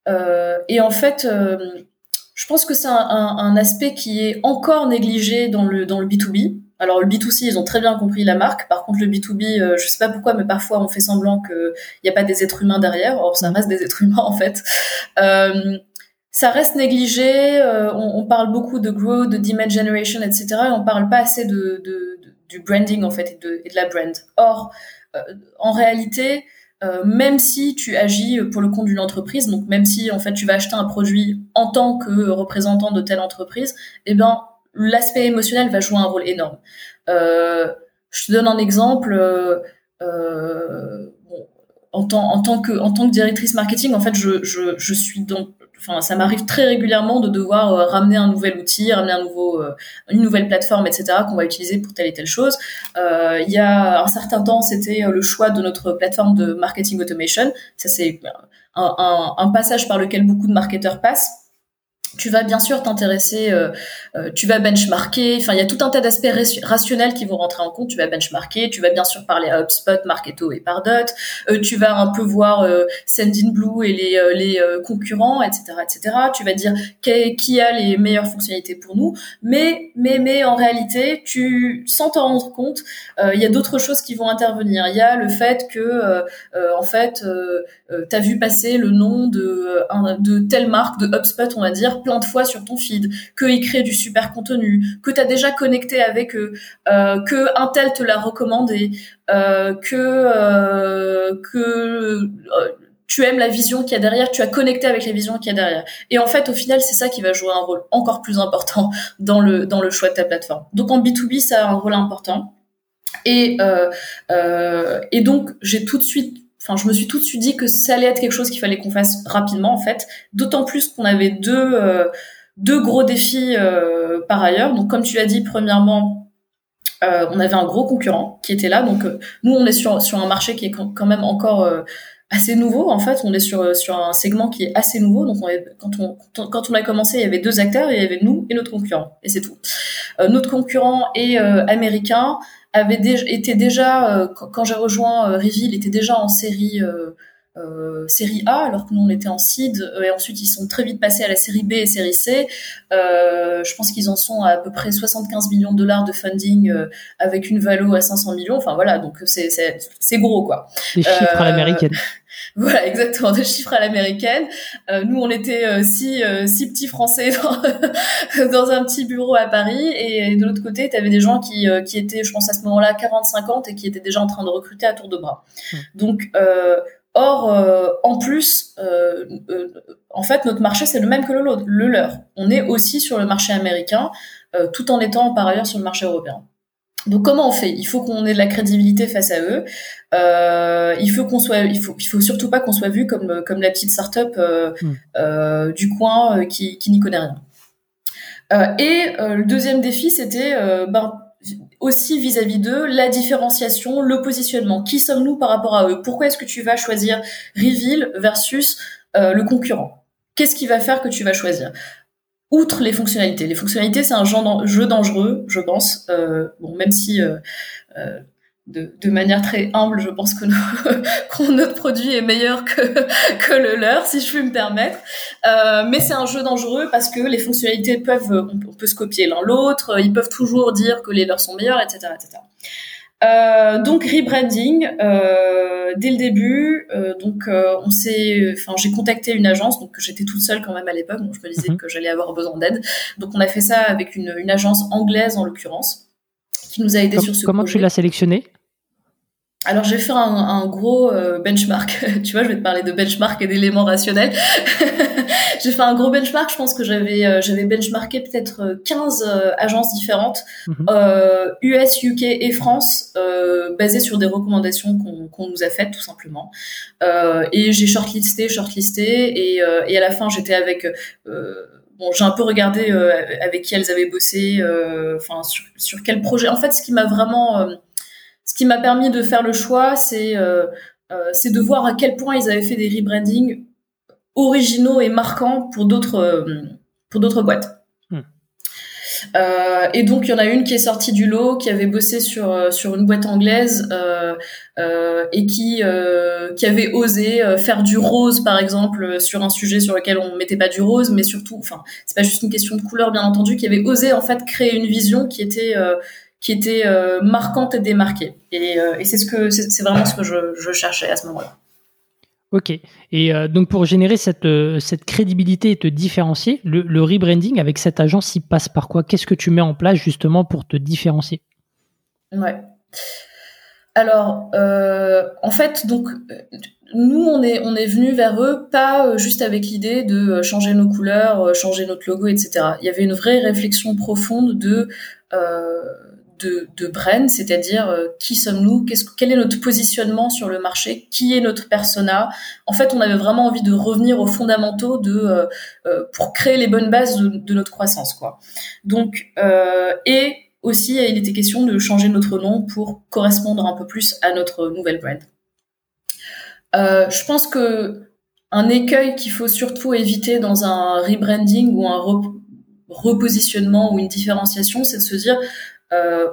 euh, et en fait, euh, je pense que c'est un, un, un, aspect qui est encore négligé dans le dans le B 2 B. Alors le B2C, ils ont très bien compris la marque. Par contre, le B2B, euh, je sais pas pourquoi, mais parfois on fait semblant qu'il n'y a pas des êtres humains derrière. Or, ça reste des êtres humains en fait. Euh, ça reste négligé. Euh, on, parle beaucoup de growth, de demand generation, etc. Et on parle pas assez de, du branding en fait et de, la brand. Or, euh, en réalité, euh, même si tu agis pour le compte d'une entreprise, donc même si en fait tu vas acheter un produit en tant que représentant de telle entreprise, eh ben l'aspect émotionnel va jouer un rôle énorme. Je te donne un exemple. En tant, que directrice marketing, en fait, je suis donc, enfin, ça m'arrive très régulièrement de devoir euh, ramener un nouvel outil, ramener un nouveau, euh, une nouvelle plateforme, etc., qu'on va utiliser pour telle et telle chose. Euh, il y a un certain temps, c'était le choix de notre plateforme de marketing automation. Ça, c'est un, un, un passage par lequel beaucoup de marketeurs passent tu vas bien sûr t'intéresser, euh, euh, tu vas benchmarker, enfin il y a tout un tas d'aspects rationnels qui vont rentrer en compte, tu vas benchmarker, tu vas bien sûr parler à HubSpot, Marketo et Pardot, euh, tu vas un peu voir euh, Sendinblue et les, les concurrents, etc., etc. Tu vas dire qui, a les meilleures fonctionnalités pour nous, mais mais mais en réalité, tu sans t'en rendre compte, il y a d'autres choses qui vont intervenir. Il y a le fait que en fait, tu as vu passer le nom de de telle marque de HubSpot, on va dire plein de fois sur ton feed, qu'ils créent du super contenu, que tu as déjà connecté avec eux, euh, que un tel te l'a recommandé, euh, que euh, que tu aimes la vision qu'il y a derrière, tu as connecté avec la vision qu'il y a derrière. Et en fait, au final, c'est ça qui va jouer un rôle encore plus important dans le dans le choix de ta plateforme. Donc en B2B, ça a un rôle important. Et et donc j'ai tout de suite enfin, je me suis tout de suite dit que ça allait être quelque chose qu'il fallait qu'on fasse rapidement, en fait. D'autant plus qu'on avait deux, euh, deux gros défis euh, par ailleurs. Donc, comme tu l'as dit, premièrement, euh, on avait un gros concurrent qui était là. Donc, nous, on est sur, sur un marché qui est quand même encore assez nouveau. En fait, on est sur, sur un segment qui est assez nouveau. Donc, on quand, on, quand on a commencé, il y avait deux acteurs. Il y avait nous et notre concurrent. Et c'est tout. notre concurrent est américain avait déjà, était déjà euh, quand j'ai rejoint euh, Reveal, était déjà en série euh, euh, série A, alors que nous on était en seed, et ensuite ils sont très vite passés à la série B et série C. Euh, je pense qu'ils en sont à, à peu près 75 millions de dollars de funding euh, avec une valo à 500 millions. Enfin voilà, donc c'est c'est gros quoi. Les chiffres à l'américaine. Voilà, exactement, des chiffres à l'américaine. Euh, nous, on était euh, six, euh, six petits Français dans, dans, un petit bureau à Paris. Et de l'autre côté, tu avais des gens qui, qui étaient, je pense à ce moment-là, 40-50 et qui étaient déjà en train de recruter à tour de bras. Mmh. Donc, or, en plus, en fait, notre marché, c'est le même que le, le leur. On est aussi sur le marché américain, tout en étant par ailleurs sur le marché européen. Donc comment on fait? Il faut qu'on ait de la crédibilité face à eux. Euh, il faut qu'on soit, il faut, il faut surtout pas qu'on soit vu comme comme la petite startup euh, hmm. euh, du coin euh, qui, qui n'y connaît rien. Euh, et euh, le deuxième défi, c'était ben aussi vis-à-vis d'eux la différenciation, le positionnement. Qui sommes-nous par rapport à eux? Pourquoi est-ce que tu vas choisir Reveal versus le concurrent? Qu'est-ce qui va faire que tu vas choisir? Outre les fonctionnalités. Les fonctionnalités, c'est un jeu dangereux, je pense. Euh, bon, même si euh, euh, de, manière très humble, je pense que notre produit est meilleur que, le leur, si je puis me permettre. Mais c'est un jeu dangereux parce que les fonctionnalités peuvent, on, peut se copier l'un l'autre, ils peuvent toujours dire que les leurs sont meilleurs, etc., etc. Euh, donc rebranding euh, dès le début. Euh, donc euh, on s'est, enfin j'ai contacté une agence, donc j'étais toute seule quand même à l'époque, donc je me disais Mhm. que j'allais avoir besoin d'aide. Donc on a fait ça avec une, une agence anglaise en l'occurrence, qui nous a aidé sur ce comment projet. tu l'as sélectionné Alors j'ai fait un, un gros euh, benchmark. tu vois, je vais te parler de benchmark et d'éléments rationnels. j'ai fait un gros benchmark. Je pense que j'avais euh, j'avais benchmarké peut-être euh, 15 euh, agences différentes, Mhm. euh, US, UK et France, euh, basées sur des recommandations qu'on qu'on nous a faites tout simplement. Euh, et j'ai shortlisté, shortlisté, et, euh, et à la fin j'étais avec euh, Bon, j'ai un peu regardé euh, avec qui elles avaient bossé, euh, enfin sur, sur quel projet. En fait, ce qui m'a vraiment euh, ce qui m'a permis de faire le choix, c'est euh, euh, c'est de voir à quel point ils avaient fait des rebrandings originaux et marquants pour d'autres euh, pour d'autres boîtes. Hmm. Euh, et donc il y en a une qui est sortie du lot, qui avait bossé sur sur une boîte anglaise euh, euh, et qui euh, qui avait osé faire du rose par exemple sur un sujet sur lequel on mettait pas du rose, mais surtout, enfin c'est pas juste une question de couleur bien entendu, qui avait osé en fait créer une vision qui était euh, qui était euh, marquante et démarquée. Et, euh, et c'est ce que c'est vraiment ce que je, je cherchais à ce moment-là. Ok. Et euh, donc pour générer cette, euh, cette crédibilité et te différencier, le, le rebranding avec cette agence, il passe par quoi? Qu'est-ce que tu mets en place justement pour te différencier? Ouais. Alors, euh, en fait, donc nous, on est on est venu vers eux pas juste avec l'idée de changer nos couleurs, changer notre logo, etc. Il y avait une vraie réflexion profonde de de, brand, c'est-à-dire euh, qui sommes-nous, quel est notre positionnement sur le marché, qui est notre persona. En fait, on avait vraiment envie de revenir aux fondamentaux euh, euh, pour créer les bonnes bases de, de notre croissance, quoi. Donc, et aussi, il était question de changer notre nom pour correspondre un peu plus à notre nouvelle brand. Je pense que un écueil qu'il faut surtout éviter dans un rebranding ou un re- repositionnement ou une différenciation, c'est de se dire,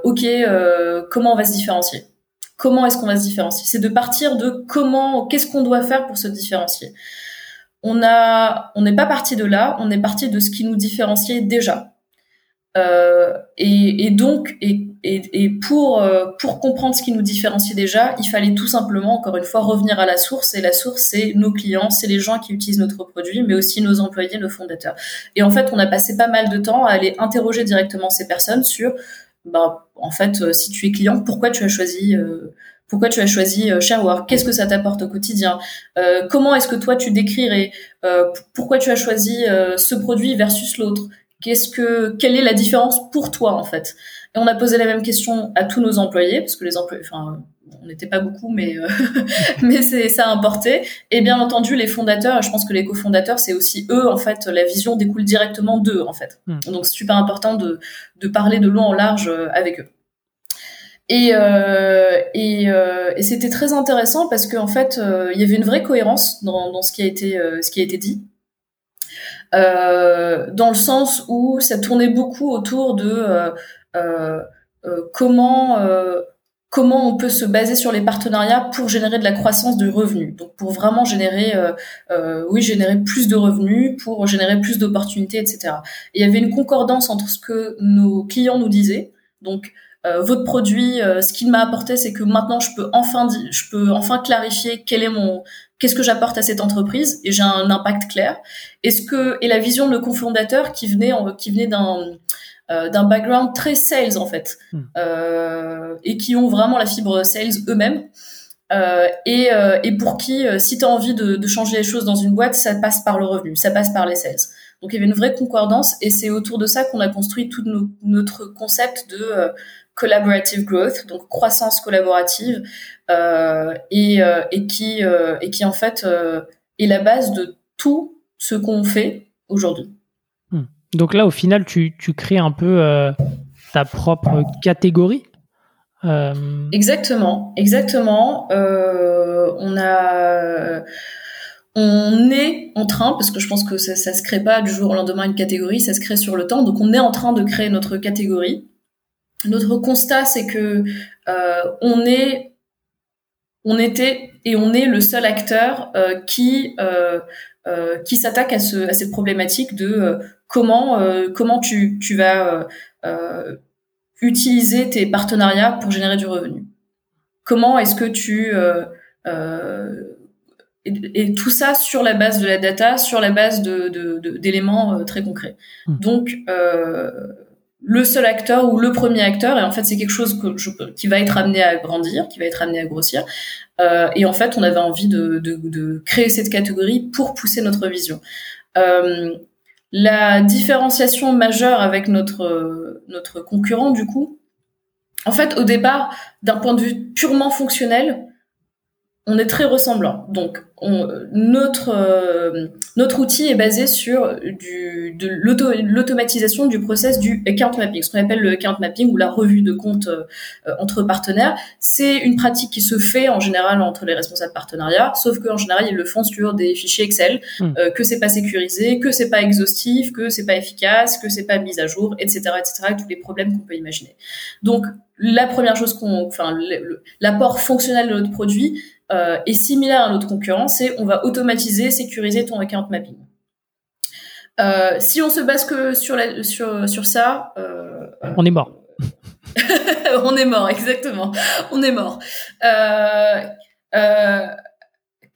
ok, euh, comment on va se différencier? Comment est-ce qu'on va se différencier? C'est de partir de comment, qu'est-ce qu'on doit faire pour se différencier? On a, on n'est pas parti de là, on est parti de ce qui nous différenciait déjà. Euh, et, donc, et, et, et pour, euh, pour comprendre ce qui nous différencie déjà, il fallait tout simplement, encore une fois, revenir à la source. Et la source, c'est nos clients, c'est les gens qui utilisent notre produit, mais aussi nos employés, nos fondateurs. Et en fait, on a passé pas mal de temps à aller interroger directement ces personnes sur, bah, en fait, euh, si tu es client, pourquoi tu as choisi euh, pourquoi tu as choisi euh, Sharework? Qu'est-ce que ça t'apporte au quotidien? Comment est-ce que toi tu décrirais euh, Pourquoi tu as choisi ce produit versus l'autre? Qu'est-ce que quelle est la différence pour toi en fait? Et on a posé la même question à tous nos employés parce que les employés, enfin, on n'était pas beaucoup, mais euh, mais c'est ça a importé. Et bien entendu, les fondateurs, je pense que les cofondateurs, c'est aussi eux en fait. La vision découle directement d'eux en fait. Mm. Donc c'est super important de de parler de long en large euh, avec eux. Et, euh, et, euh, et c'était très intéressant parce qu'en fait, euh, il y avait une vraie cohérence dans, dans ce qui a été euh, ce qui a été dit, euh, dans le sens où ça tournait beaucoup autour de euh, euh, comment euh, comment on peut se baser sur les partenariats pour générer de la croissance de revenus. Donc pour vraiment générer, euh, euh, oui, générer plus de revenus, pour générer plus d'opportunités, etc. Et il y avait une concordance entre ce que nos clients nous disaient. Donc euh, votre produit, euh, ce qu'il m'a apporté, c'est que maintenant je peux enfin, je peux enfin clarifier quel est mon, qu'est-ce que j'apporte à cette entreprise et j'ai un impact clair. Et ce que et la vision de nos cofondateurs qui venait, qui venait d'un d'un background très sales en fait, Hmm. euh, et qui ont vraiment la fibre sales eux-mêmes. Euh, et, euh, et pour qui, euh, si tu as envie de, de changer les choses dans une boîte, ça passe par le revenu, ça passe par les sales. Donc il y avait une vraie concordance et c'est autour de ça qu'on a construit tout nos- notre concept de euh, collaborative growth, donc croissance collaborative, euh, et, euh, et qui euh, et qui en fait euh, est la base de tout ce qu'on fait aujourd'hui. Donc là, au final, tu, crées un peu euh, ta propre catégorie. Euh, Exactement, exactement. Euh, on a, on est en train, parce que je pense que ça, ça se crée pas du jour au lendemain une catégorie, ça se crée sur le temps. Donc on est en train de créer notre catégorie. Notre constat, c'est que on est, on était et on est le seul acteur qui qui s'attaque à, ce, à cette problématique de euh, comment euh, comment tu, tu vas euh, euh, utiliser tes partenariats pour générer du revenu. comment est-ce que tu et, tout ça sur la base de la data, sur la base d'éléments de, très concrets. Mmh. Donc le seul acteur ou le premier acteur, et en fait c'est quelque chose qui va être amené à grandir, qui va être amené à grossir. Euh, et en fait, on avait envie de, créer cette catégorie pour pousser notre vision. Euh, la différenciation majeure avec notre notre concurrent, du coup, en fait, au départ, d'un point de vue purement fonctionnel, on est très ressemblants. Donc, notre euh, notre outil est basé sur du, de l'automatisation du process du account mapping, ce qu'on appelle le account mapping ou la revue de compte euh, entre partenaires. C'est une pratique qui se fait en général entre les responsables partenariats, sauf qu'en général ils le font sur des fichiers Excel, hmm. euh, que c'est pas sécurisé, que c'est pas exhaustif, que c'est pas efficace, que c'est pas mis à jour, etc., etc. tous les problèmes qu'on peut imaginer. Donc la première chose qu'on, enfin l'apport fonctionnel de notre produit est similaire à notre concurrent, c'est on va automatiser, sécuriser ton account mapping. Euh, si on se base que sur, la, sur, sur ça... Euh, on est mort. on est mort, exactement. On est mort. Euh, euh,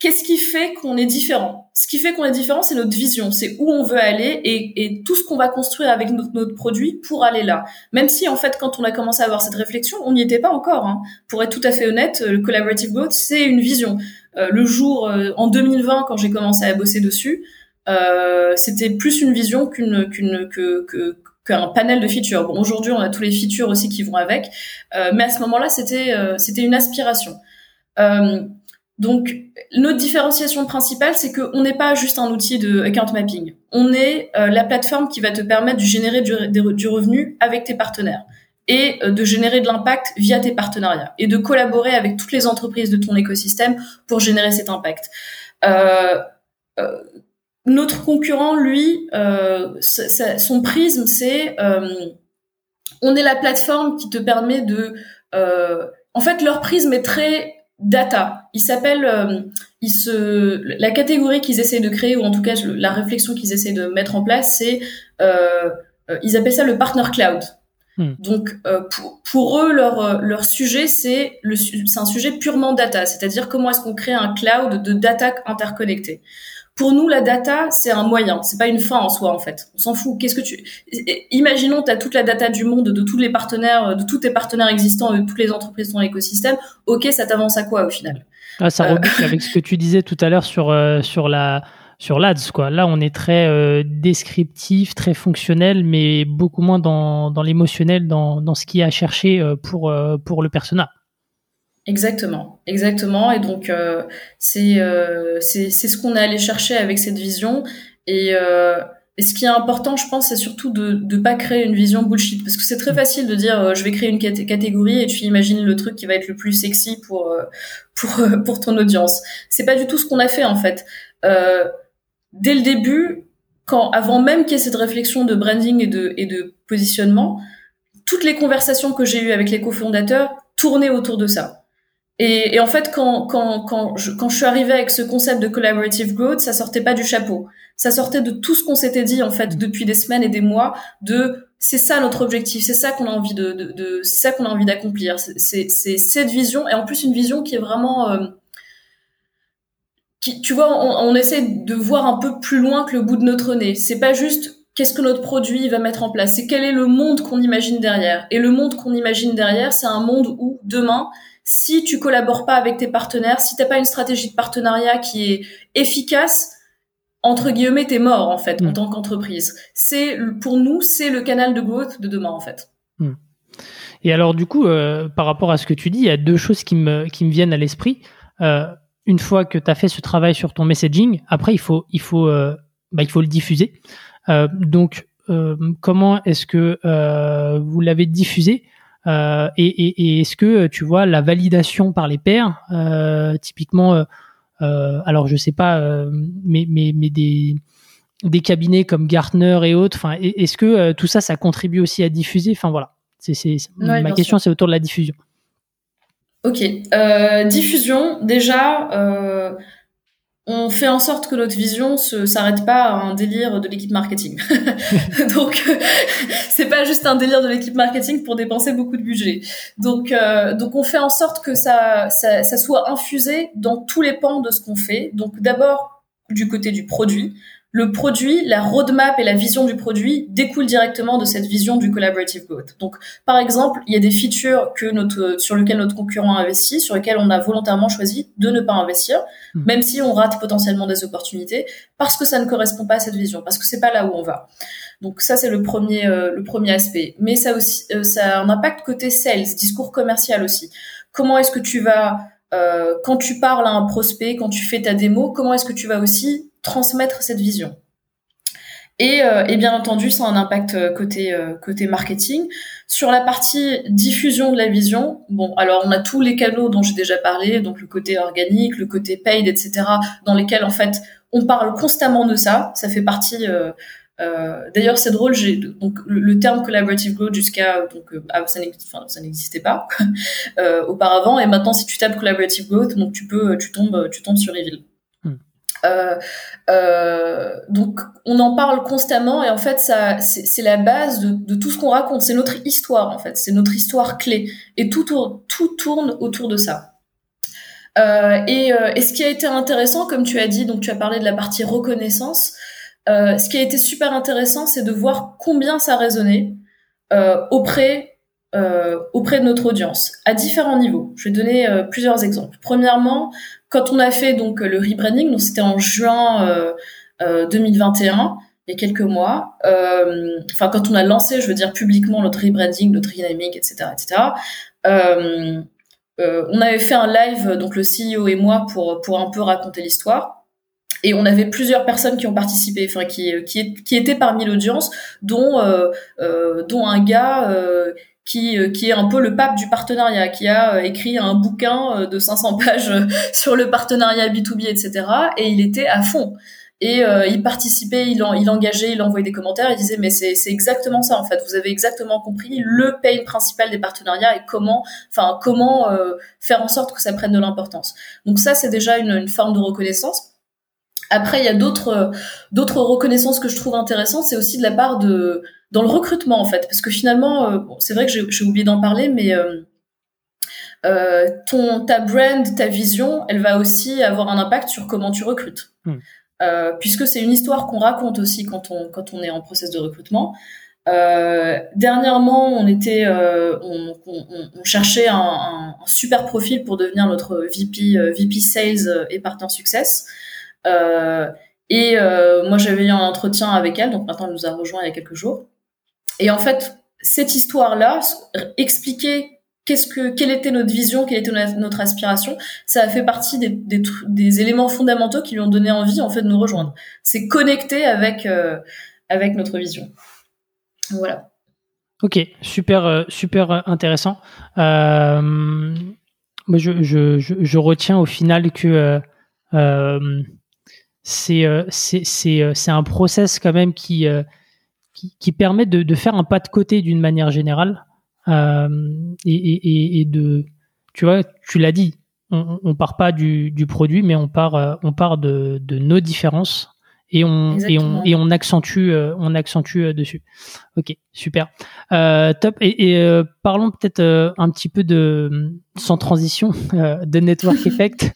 Qu'est-ce qui fait qu'on est différent? Ce qui fait qu'on est différent, c'est notre vision, c'est où on veut aller et, et tout ce qu'on va construire avec notre, notre, produit pour aller là. Même si en fait, quand on a commencé à avoir cette réflexion, on n'y était pas encore. Hein. Pour être tout à fait honnête, le collaborative growth, c'est une vision. Euh, le jour euh, en 2020, quand j'ai commencé à bosser dessus, euh, c'était plus une vision qu'une qu'une que, que qu'un panel de features. Bon, aujourd'hui, on a tous les features aussi qui vont avec, euh, mais à ce moment-là, c'était euh, c'était une aspiration. Euh, donc, notre différenciation principale, c'est qu'on n'est pas juste un outil de account mapping. On est euh, la plateforme qui va te permettre de générer du, revenu avec tes partenaires et euh, de générer de l'impact via tes partenariats et de collaborer avec toutes les entreprises de ton écosystème pour générer cet impact. Euh notre concurrent, lui, son prisme, c'est on est la plateforme qui te permet de... en fait, leur prisme est très data. Il s'appelle, euh, il se, la catégorie qu'ils essaient de créer ou en tout cas la réflexion qu'ils essaient de mettre en place, c'est, euh, euh ils appellent ça le partner cloud. Hmm. Donc euh, pour, pour, eux leur leur sujet c'est le c'est un sujet purement data, c'est-à-dire comment est-ce qu'on crée un cloud de data interconnecté. Pour nous, la data, c'est un moyen, c'est pas une fin en soi en fait. On s'en fout. Qu'est-ce que tu Imaginons tu as toute la data du monde de tous les partenaires, de tous tes partenaires existants, de toutes les entreprises de ton écosystème. OK, ça t'avance à quoi au final? Ah, ça euh, avec ce que tu disais tout à l'heure sur euh, sur la sur l'ADS quoi. Là, on est très euh, descriptif, très fonctionnel mais beaucoup moins dans dans l'émotionnel dans dans ce qui est à chercher pour pour le persona. Exactement, exactement. Et donc euh, c'est euh, c'est ce qu'on est allé chercher avec cette vision. Et, euh, et ce qui est important, je pense, c'est surtout de ne pas créer une vision bullshit, parce que c'est très facile de dire euh, je vais créer une catégorie et tu imagines le truc qui va être le plus sexy pour euh, pour pour ton audience. C'est pas du tout ce qu'on a fait en fait. dès le début, quand avant même qu'il y ait cette réflexion de branding et de et de positionnement, toutes les conversations que j'ai eues avec les cofondateurs tournaient autour de ça et, et, en fait, quand, quand, quand, je, quand je suis arrivée avec ce concept de collaborative growth, ça sortait pas du chapeau. Ça sortait de tout ce qu'on s'était dit en fait depuis des semaines et des mois. De c'est ça notre objectif, c'est ça qu'on a envie de, de, de c'est ça qu'on a envie d'accomplir. C'est cette vision et en plus une vision qui est vraiment euh, qui, tu vois, on, on, essaie de voir un peu plus loin que le bout de notre nez. C'est pas juste qu'est-ce que notre produit va mettre en place, c'est quel est le monde qu'on imagine derrière. Et le monde qu'on imagine derrière, c'est un monde où demain si tu collabores pas avec tes partenaires, si t'as pas une stratégie de partenariat qui est efficace, entre guillemets, t'es mort en fait en mm. tant qu'entreprise. C'est pour nous, c'est le canal de growth de demain en fait. Mm. Et alors du coup, euh, par rapport à ce que tu dis, il y a deux choses qui me qui me viennent à l'esprit. Euh, une fois que tu as fait ce travail sur ton messaging, après il faut il faut euh, bah, il faut le diffuser. donc comment est-ce que vous l'avez diffusé? Euh, et, et, et est-ce que tu vois la validation par les pairs, euh, typiquement, euh, euh, alors je sais pas, euh, mais, mais, mais des, des cabinets comme Gartner et autres, enfin, est-ce que tout ça, ça contribue aussi à diffuser? Enfin voilà, c'est, c'est, ma question, c'est autour de la diffusion. Ok, diffusion, déjà on fait en sorte que notre vision se s'arrête pas à un délire de l'équipe marketing. donc c'est pas juste un délire de l'équipe marketing pour dépenser beaucoup de budget. Donc euh, donc on fait en sorte que ça, ça ça soit infusé dans tous les pans de ce qu'on fait. Donc d'abord du côté du produit, le produit, la roadmap et la vision du produit découlent directement de cette vision du collaborative growth. Donc, par exemple, il y a des features que notre, sur lesquelles notre concurrent investit, sur lesquelles on a volontairement choisi de ne pas investir, hmm. même si on rate potentiellement des opportunités, parce que ça ne correspond pas à cette vision, parce que c'est pas là où on va. Donc ça, c'est le premier, euh, le premier aspect. Mais ça aussi, euh, ça a un impact côté sales, discours commercial aussi. Comment est-ce que tu vas euh, quand tu parles à un prospect, quand tu fais ta démo, comment est-ce que tu vas aussi transmettre cette vision. Et, euh, et, bien entendu, ça a un impact euh, côté euh, côté marketing. Sur la partie diffusion de la vision, bon, alors on a tous les canaux dont j'ai déjà parlé, donc le côté organique, le côté paid, etc., dans lesquels en fait on parle constamment de ça. Ça fait partie. Euh, D'ailleurs, c'est drôle. J'ai donc le, terme collaborative growth jusqu'à donc ah, ça n'existait pas auparavant, et maintenant si tu tapes collaborative growth, donc tu peux tu tombes tu tombes sur villes. Euh, euh, donc on en parle constamment et en fait ça c'est la base de, tout ce qu'on raconte, c'est notre histoire en fait, c'est notre histoire clé et tout tourne autour de ça. Euh, et, ce qui a été intéressant, comme tu as dit, donc tu as parlé de la partie reconnaissance. Ce qui a été super intéressant, c'est de voir combien ça résonnait auprès auprès de notre audience à différents niveaux. Je vais donner plusieurs exemples. Premièrement, quand on a fait donc le rebranding, donc c'était en juin euh, 2021, euh, il y a quelques mois. Euh, enfin, quand on a lancé, je veux dire publiquement notre rebranding, notre renaming, etc., etc. Euh, euh, on avait fait un live, donc le CEO et moi, pour pour un peu raconter l'histoire. Et on avait plusieurs personnes qui ont participé, enfin qui qui, étaient parmi l'audience, dont dont un gars euh, qui est un peu le pape du partenariat, qui a euh, écrit un bouquin euh, de 500 pages sur le partenariat B2B, etc. Et il était à fond. Et il participait, il, il engageait, il envoyait des commentaires, il disait mais c'est exactement ça en fait. Vous avez exactement compris le pain principal des partenariats et comment, enfin comment faire en sorte que ça prenne de l'importance. Donc ça c'est déjà une, une forme de reconnaissance. Après, il y a d'autres d'autres reconnaissances que je trouve intéressantes, c'est aussi de la part de dans le recrutement en fait, parce que finalement, euh, c'est vrai que j'ai oublié d'en parler, mais euh, euh, ton ta brand, ta vision, elle va aussi avoir un impact sur comment tu recrutes, hmm. puisque c'est une histoire qu'on raconte aussi quand on quand on est en process de recrutement. dernièrement, on était, on, cherchait un, super profil pour devenir notre VP, VP Sales et Partner Success. et moi, j'avais eu un entretien avec elle, donc maintenant elle nous a rejoint il y a quelques jours. Et en fait, cette histoire-là, expliquer quelle était notre vision, quelle était notre aspiration, ça a fait partie des, éléments fondamentaux qui lui ont donné envie en fait de nous rejoindre. C'est connecter avec euh, avec notre vision. Voilà. Ok, super euh, super intéressant. Euh, je, je, je, retiens au final que euh, c'est c'est un process quand même qui qui, permet de, faire un pas de côté d'une manière générale euh, et, de, tu vois, tu l'as dit, on, on part pas du, produit, mais on part, euh, on part de, nos différences et on et on et on accentue euh, on accentue dessus. Ok, super, top. Et, parlons peut-être un petit peu de sans transition de network effect.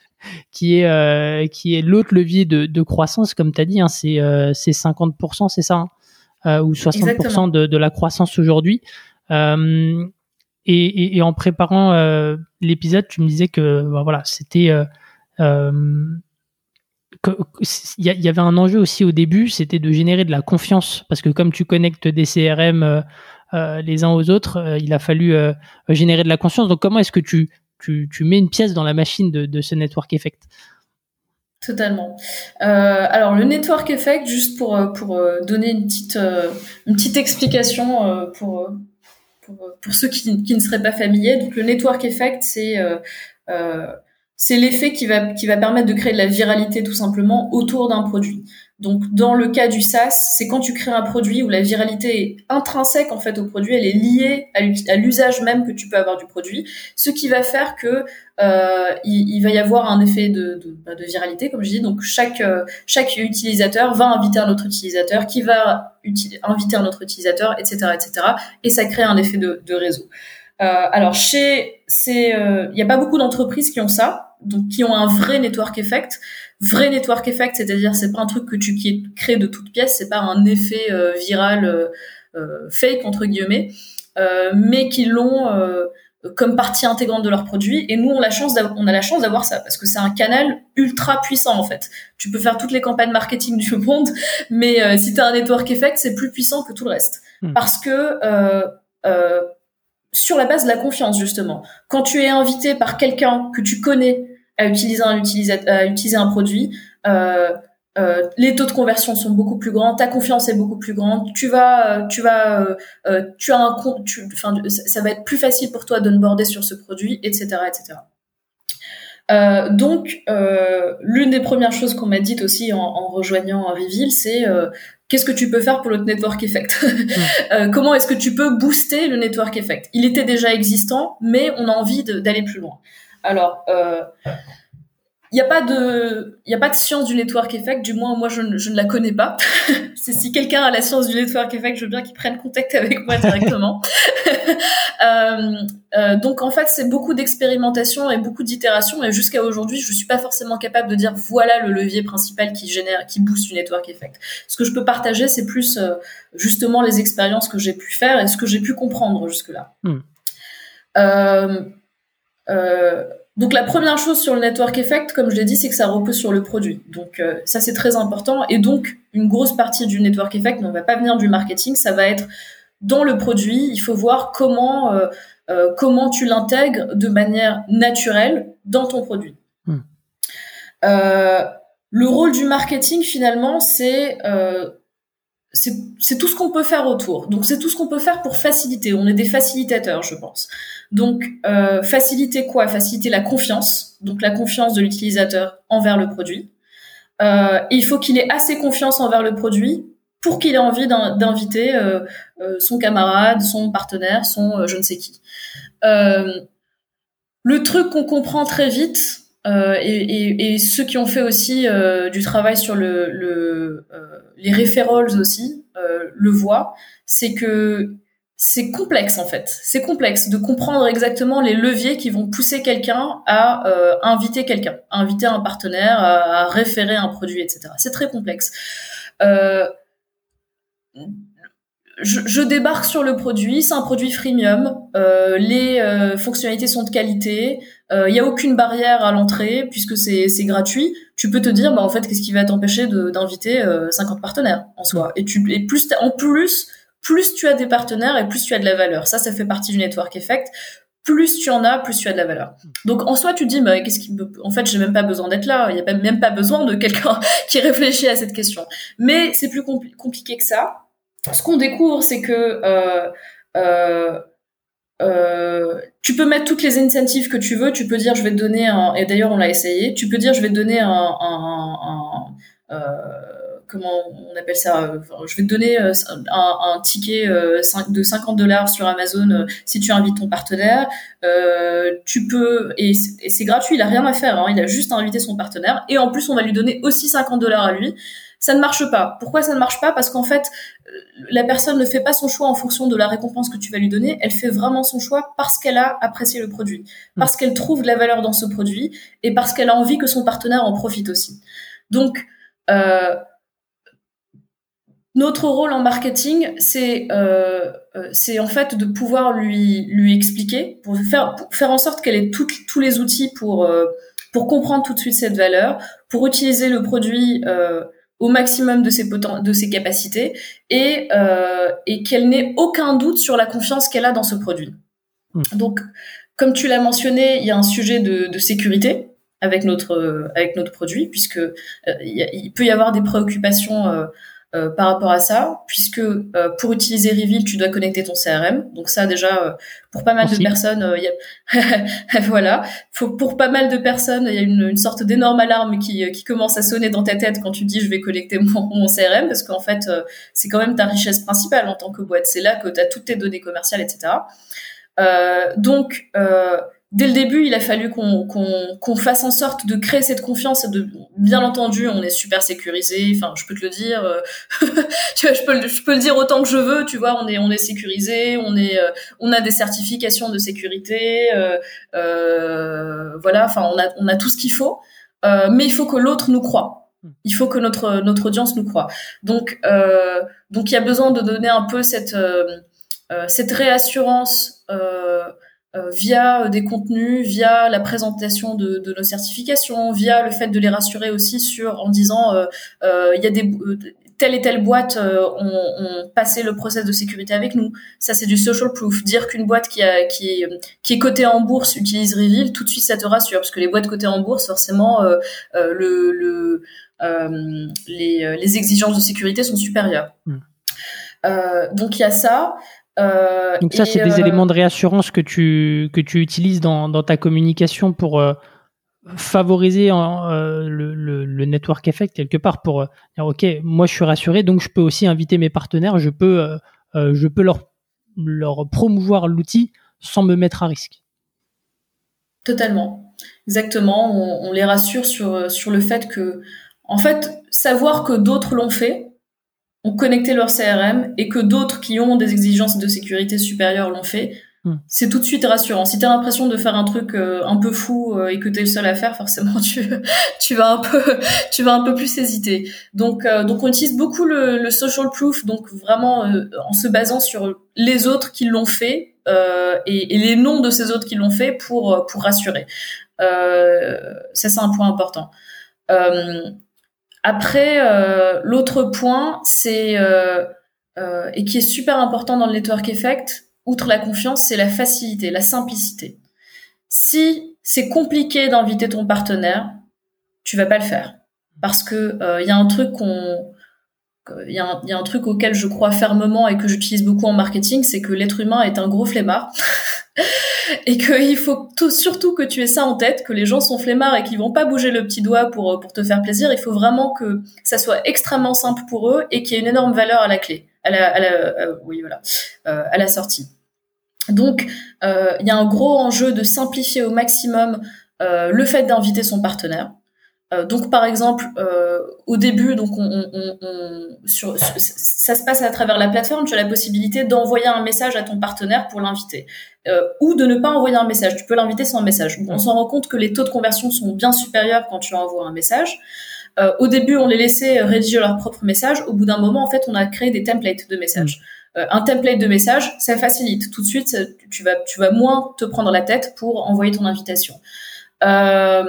qui est qui est l'autre levier de, croissance comme tu as dit hein, c'est c'est 50% c'est ça hein? euh, ou 60% de, de, la croissance aujourd'hui. Euh, et, et, en préparant euh, l'épisode, tu me disais que ben voilà, c'était il y, avait un enjeu aussi au début, c'était de générer de la confiance, parce que comme tu connectes des CRM les uns aux autres, il a fallu générer de la confiance. Donc comment est-ce que tu, tu, tu, mets une pièce dans la machine de, de ce network effect? Totalement. Euh, alors le network effect, juste pour euh, pour euh, donner une petite une petite explication pour, pour, ceux qui, qui ne seraient pas familiers. Donc le network effect, c'est c'est l'effet qui va, qui va permettre de créer de la viralité tout simplement autour d'un produit. Donc, dans le cas du SaaS, c'est quand tu crées un produit où la viralité est intrinsèque en fait au produit, elle est liée à l'usage même que tu peux avoir du produit, ce qui va faire que euh, il, va y avoir un effet de, de, bah, viralité, comme je dis. Donc, chaque euh, chaque utilisateur va inviter un autre utilisateur, qui va inviter un autre utilisateur, etc., etc. Et ça crée un effet de, de réseau. Euh, alors, chez c'est, il n'y a pas beaucoup d'entreprises qui ont ça, donc qui ont un vrai network effect vrai network effect, c'est-à-dire c'est pas un truc que tu qui crée de toutes pièces, c'est pas un effet euh, viral euh, euh, fake entre guillemets, mais qui l'ont comme partie intégrante de leur produit. Et nous, on, la chance on a la chance d'avoir ça parce que c'est un canal ultra puissant en fait. Tu peux faire toutes les campagnes marketing du monde, mais si tu as un network effect, c'est plus puissant que tout le reste hmm. parce que sur la base de la confiance justement. Quand tu es invité par quelqu'un que tu connais à utiliser un, produit, euh, euh, les taux de conversion sont beaucoup plus grands, ta confiance est beaucoup plus grande, tu vas, tu vas, euh, euh tu as un compte, enfin, ça va être plus facile pour toi de border sur ce produit, etc., etc. Euh, donc, euh, l'une des premières choses qu'on m'a dites aussi en, en rejoignant Reveal, c'est qu'est-ce que tu peux faire pour le network effect Comment est-ce que tu peux booster le network effect? Il était déjà existant, mais on a envie d'aller plus loin. Alors, euh, il n'y a pas de, il a pas de science du network effect. Du moins, moi, je, ne la connais pas. c'est si quelqu'un a la science du network effect, je veux bien qu'il prenne contact avec moi directement. Euh, euh, donc, en fait, c'est beaucoup d'expérimentation et beaucoup d'itération. Et jusqu'à aujourd'hui, je suis pas forcément capable de dire voilà le levier principal qui génère, qui booste du network effect. Ce que je peux partager, c'est plus justement les expériences que j'ai pu faire et ce que j'ai pu comprendre jusque là. Hmm. Euh, donc la première chose sur le network effect, comme je l'ai dit, c'est que ça repose sur le produit. Donc euh, ça c'est très important. Et donc une grosse partie du network effect ne va pas venir du marketing, ça va être dans le produit. Il faut voir comment euh, euh comment tu l'intègres de manière naturelle dans ton produit. Hmm. Euh, le rôle du marketing finalement, c'est c'est tout ce qu'on peut faire autour. Donc c'est tout ce qu'on peut faire pour faciliter. On est des facilitateurs, je pense. Donc euh, faciliter quoi? Faciliter la confiance. Donc la confiance de l'utilisateur envers le produit. Euh, il faut qu'il ait assez confiance envers le produit pour qu'il ait envie d'inviter euh, son camarade, son partenaire, son je ne sais qui. le truc qu'on comprend très vite, et, ceux qui ont fait aussi du travail sur le, les referrals aussi le voient, c'est que c'est complexe en fait. C'est complexe de comprendre exactement les leviers qui vont pousser quelqu'un à inviter quelqu'un, à inviter un partenaire, à, à référer un produit, etc. C'est très complexe. Euh, je, je, débarque sur le produit, c'est un produit freemium, euh, les euh, fonctionnalités sont de qualité, il euh, n'y a aucune barrière à l'entrée puisque c'est gratuit. Tu peux te dire, bah en fait, qu'est-ce qui va t'empêcher d'inviter 50 euh, partenaires en soi Et tu et plus en plus, plus tu as des partenaires et plus tu as de la valeur. Ça, ça fait partie du network effect. Plus tu en as, plus tu as de la valeur. Donc en soi, tu te dis, bah, qu'est-ce qui, en fait, j'ai même pas besoin d'être là. Il n'y a même pas besoin de quelqu'un qui réfléchit à cette question. Mais c'est plus compliqué que ça ce qu'on découvre, c'est que euh, euh, euh, tu peux mettre toutes les incentives que tu veux. Tu peux dire, je vais te donner un. Et d'ailleurs, on l'a essayé. Tu peux dire, je vais te donner un, un, un, euh, comment on appelle ça Je vais te donner un, un ticket de 50 dollars sur Amazon si tu invites ton partenaire. tu peux et c'est gratuit. Il a rien à faire. Hein, il a juste à inviter son partenaire. Et en plus, on va lui donner aussi 50 dollars à lui ça ne marche pas. Pourquoi ça ne marche pas? Parce qu'en fait, euh, la personne ne fait pas son choix en fonction de la récompense que tu vas lui donner, elle fait vraiment son choix parce qu'elle a apprécié le produit, hmm. parce qu'elle trouve de la valeur dans ce produit et parce qu'elle a envie que son partenaire en profite aussi. Donc, euh, notre rôle en marketing, c'est euh, euh c'est en fait de pouvoir lui lui expliquer, pour faire pour faire en sorte qu'elle ait tous les outils pour euh, pour comprendre tout de suite cette valeur, pour utiliser le produit euh, au maximum de ses, de ses capacités et, euh, et qu'elle n'ait aucun doute sur la confiance qu'elle a dans ce produit. Hmm. Donc, comme tu l'as mentionné, il y a un sujet de, de sécurité avec notre avec notre produit puisque euh, il, peut y avoir des préoccupations euh, euh, par rapport à ça, puisque euh, pour utiliser Reveal, tu dois connecter ton CRM. Donc ça déjà, euh, pour pas mal de personnes, il y a... voilà, pour, pour, pas mal de personnes, il y a une, une sorte d'énorme alarme qui, qui commence à sonner dans ta tête quand tu dis je vais connecter mon, mon CRM, parce qu'en fait, c'est quand même ta richesse principale en tant que boîte. C'est là que tu as toutes tes données commerciales, etc. donc dès le début, il a fallu qu'on fasse en sorte de créer cette confiance. De, bien entendu, on est super sécurisé. Enfin, je peux te le dire. Euh, tu vois, je peux, je peux le dire autant que je veux. Tu vois, on est, on est sécurisé. On est, euh, on a des certifications de sécurité. Euh, euh voilà. Enfin, on a, on a tout ce qu'il faut. mais il faut que l'autre nous croit. Il faut que notre, notre audience nous croit. Donc, donc, il y a besoin de donner un peu cette, cette réassurance. Euh, euh, via euh, des contenus, via la présentation de, de, nos certifications, via le fait de les rassurer aussi sur en disant euh, il y a des telle et telle boîte ont, ont, passé le process de sécurité avec nous. Ça, c'est du social proof. Dire qu'une boîte qui, a, qui, est, qui est cotée en bourse utilise Reveal, tout de suite, ça te rassure, parce que les boîtes cotées en bourse, forcément, euh, le, le les, les, exigences de sécurité sont supérieures. Hmm. donc il y a ça. Euh, Donc ça, c'est des euh, éléments de réassurance que tu, que tu utilises dans, dans ta communication pour euh, favoriser le, le, network effect quelque part pour dire, OK, moi je suis rassuré, donc je peux aussi inviter mes partenaires, je peux, je peux leur, leur promouvoir l'outil sans me mettre à risque. Totalement. Exactement. On, on, les rassure sur, sur le fait que, en fait, savoir que d'autres l'ont fait, ont connecté leur CRM et que d'autres qui ont des exigences de sécurité supérieures l'ont fait, hmm. c'est tout de suite rassurant. Si tu as l'impression de faire un truc euh, un peu fou euh, et que tu es le seul à faire, forcément tu tu vas un peu tu vas un peu plus hésiter. Donc euh, donc on utilise beaucoup le, le social proof donc vraiment en se basant sur les autres qui l'ont fait et, et, les noms de ces autres qui l'ont fait pour pour rassurer. ça c'est un point important. Après, euh, l'autre point, c'est euh, euh, et qui est super important dans le network effect, outre la confiance, c'est la facilité, la simplicité. Si c'est compliqué d'inviter ton partenaire, tu vas pas le faire parce que il y a un truc qu'on il y, a un truc auquel je crois fermement et que j'utilise beaucoup en marketing, c'est que l'être humain est un gros flemmard. et qu'il faut tout, surtout que tu aies ça en tête, que les gens sont flemmards et qu'ils vont pas bouger le petit doigt pour, pour te faire plaisir. Il faut vraiment que ça soit extrêmement simple pour eux et qu'il y ait une énorme valeur à la clé, à la, euh, oui voilà, euh, à la sortie. Donc euh, il y a un gros enjeu de simplifier au maximum le fait d'inviter son partenaire. Euh, donc par exemple, euh, au début, donc on, on, on sur, ça se passe à travers la plateforme. Tu as la possibilité d'envoyer un message à ton partenaire pour l'inviter, euh, ou de ne pas envoyer un message. Tu peux l'inviter sans message. on s'en rend compte que les taux de conversion sont bien supérieurs quand tu envoies un message. Euh, au début, on les laissait rédiger leur propre message. Au bout d'un moment, en fait, on a créé des templates de messages. Euh, un template de message, ça facilite. Tout de suite, tu vas, tu vas moins te prendre la tête pour envoyer ton invitation. Euh,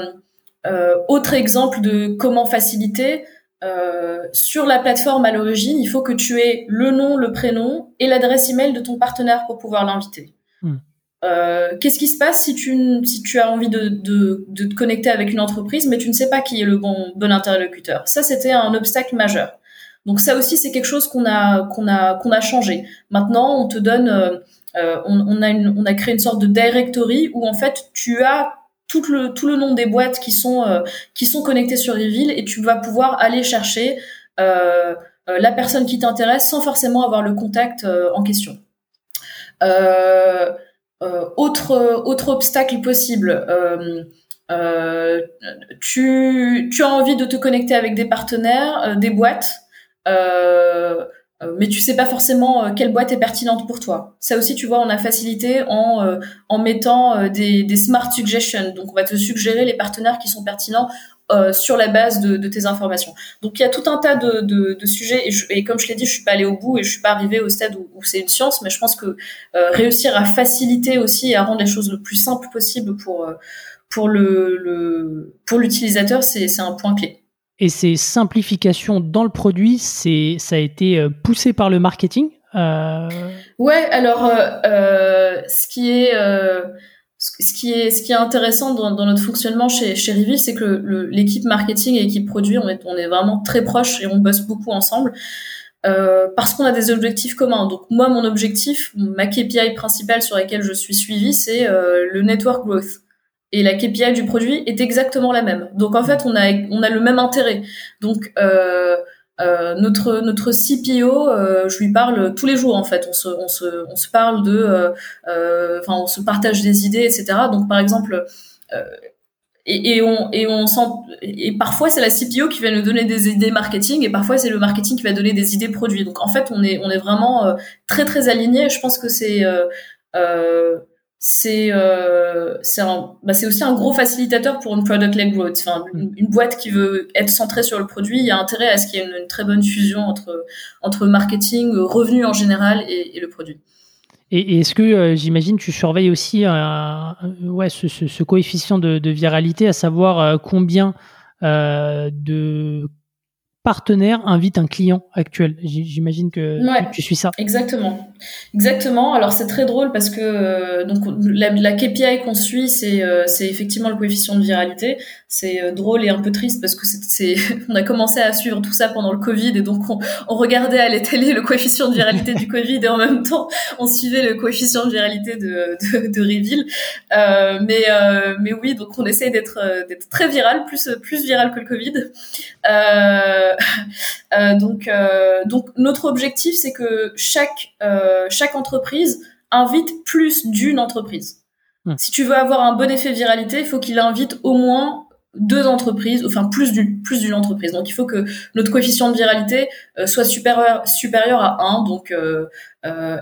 autre exemple de comment faciliter, euh, sur la plateforme à l'origine, il faut que tu aies le nom, le prénom et l'adresse email de ton partenaire pour pouvoir l'inviter. Hmm. Euh, Qu'est-ce qui se passe si tu, si tu as envie de, de, de, te connecter avec une entreprise, mais tu ne sais pas qui est le bon, bon interlocuteur? Ça, c'était un obstacle majeur. Donc ça aussi, c'est quelque chose qu'on a, qu'on a, qu'on a changé. Maintenant, on te donne, euh, euh on, on, a une, on a créé une sorte de directory où en fait, tu as tout le, tout nom des boîtes qui sont, euh, connectées sur Reveal et tu vas pouvoir aller chercher euh, euh, la personne qui t'intéresse sans forcément avoir le contact en question. autre, obstacle possible. tu, as envie de te connecter avec des partenaires, des boîtes. Mais tu sais pas forcément euh, quelle boîte est pertinente pour toi. Ça aussi, tu vois, on a facilité en, euh, en mettant des, des, smart suggestions. Donc, on va te suggérer les partenaires qui sont pertinents sur la base de, de, tes informations. Donc, il y a tout un tas de, de, de sujets. Et, et, comme je l'ai dit, je suis pas allée au bout et je suis pas arrivée au stade où, où c'est une science. Mais je pense que réussir à faciliter aussi et à rendre les choses le plus simple possible pour pour le, le pour l'utilisateur, c'est un point clé. Et ces simplifications dans le produit, c'est ça a été euh, poussé par le marketing. Euh... Ouais, alors euh, euh, ce qui est euh, ce qui est ce qui est intéressant dans, notre fonctionnement chez chez Reveal, c'est que l'équipe marketing et l'équipe produit, on est on est vraiment très proches et on bosse beaucoup ensemble. Euh, parce qu'on a des objectifs communs. Donc moi, mon objectif, ma KPI principale sur laquelle je suis suivie, c'est le network growth. Et la KPI du produit est exactement la même. Donc en fait, on a on a le même intérêt. Donc euh, euh, notre notre CPO, euh, je lui parle tous les jours en fait. On se on se on se parle de, euh, euh, enfin on se partage des idées, etc. Donc par exemple, et, et, on et on sent et parfois c'est la CPO qui va nous donner des idées marketing et parfois c'est le marketing qui va donner des idées produits. Donc en fait on est on est vraiment très très alignés. Je pense que c'est c'est euh, c'est bah c'est aussi un gros facilitateur pour une product led growth. Enfin, mm. une, boîte qui veut être centrée sur le produit, il y a intérêt à ce qu'il y ait une, très bonne fusion entre entre marketing, revenu en général et, et le produit. Et, est-ce que euh, j'imagine tu surveilles aussi euh, ouais ce, ce, ce, coefficient de, de viralité, à savoir combien de partenaire invite un client actuel. J'imagine que tu suis ça. Exactement. Exactement. Alors c'est très drôle parce que euh, donc la, la KPI qu'on suit, c'est euh, c'est effectivement le coefficient de viralité. C'est euh, drôle et un peu triste parce que c'est on a commencé à suivre tout ça pendant le Covid et donc on, on regardait à la télé le coefficient de viralité du Covid et en même temps on suivait le coefficient de viralité de de, de Reveal. mais mais oui, donc on essaye d'être d'être très viral, plus plus viral que le Covid. Euh, donc, euh, donc notre objectif, c'est que chaque euh, chaque entreprise invite plus d'une entreprise. Hmm. Si tu veux avoir un bon effet viralité, il faut qu'il invite au moins deux entreprises, enfin plus d'une plus d'une entreprise. Donc il faut que notre coefficient de viralité soit supérieur supérieur à 1, donc euh,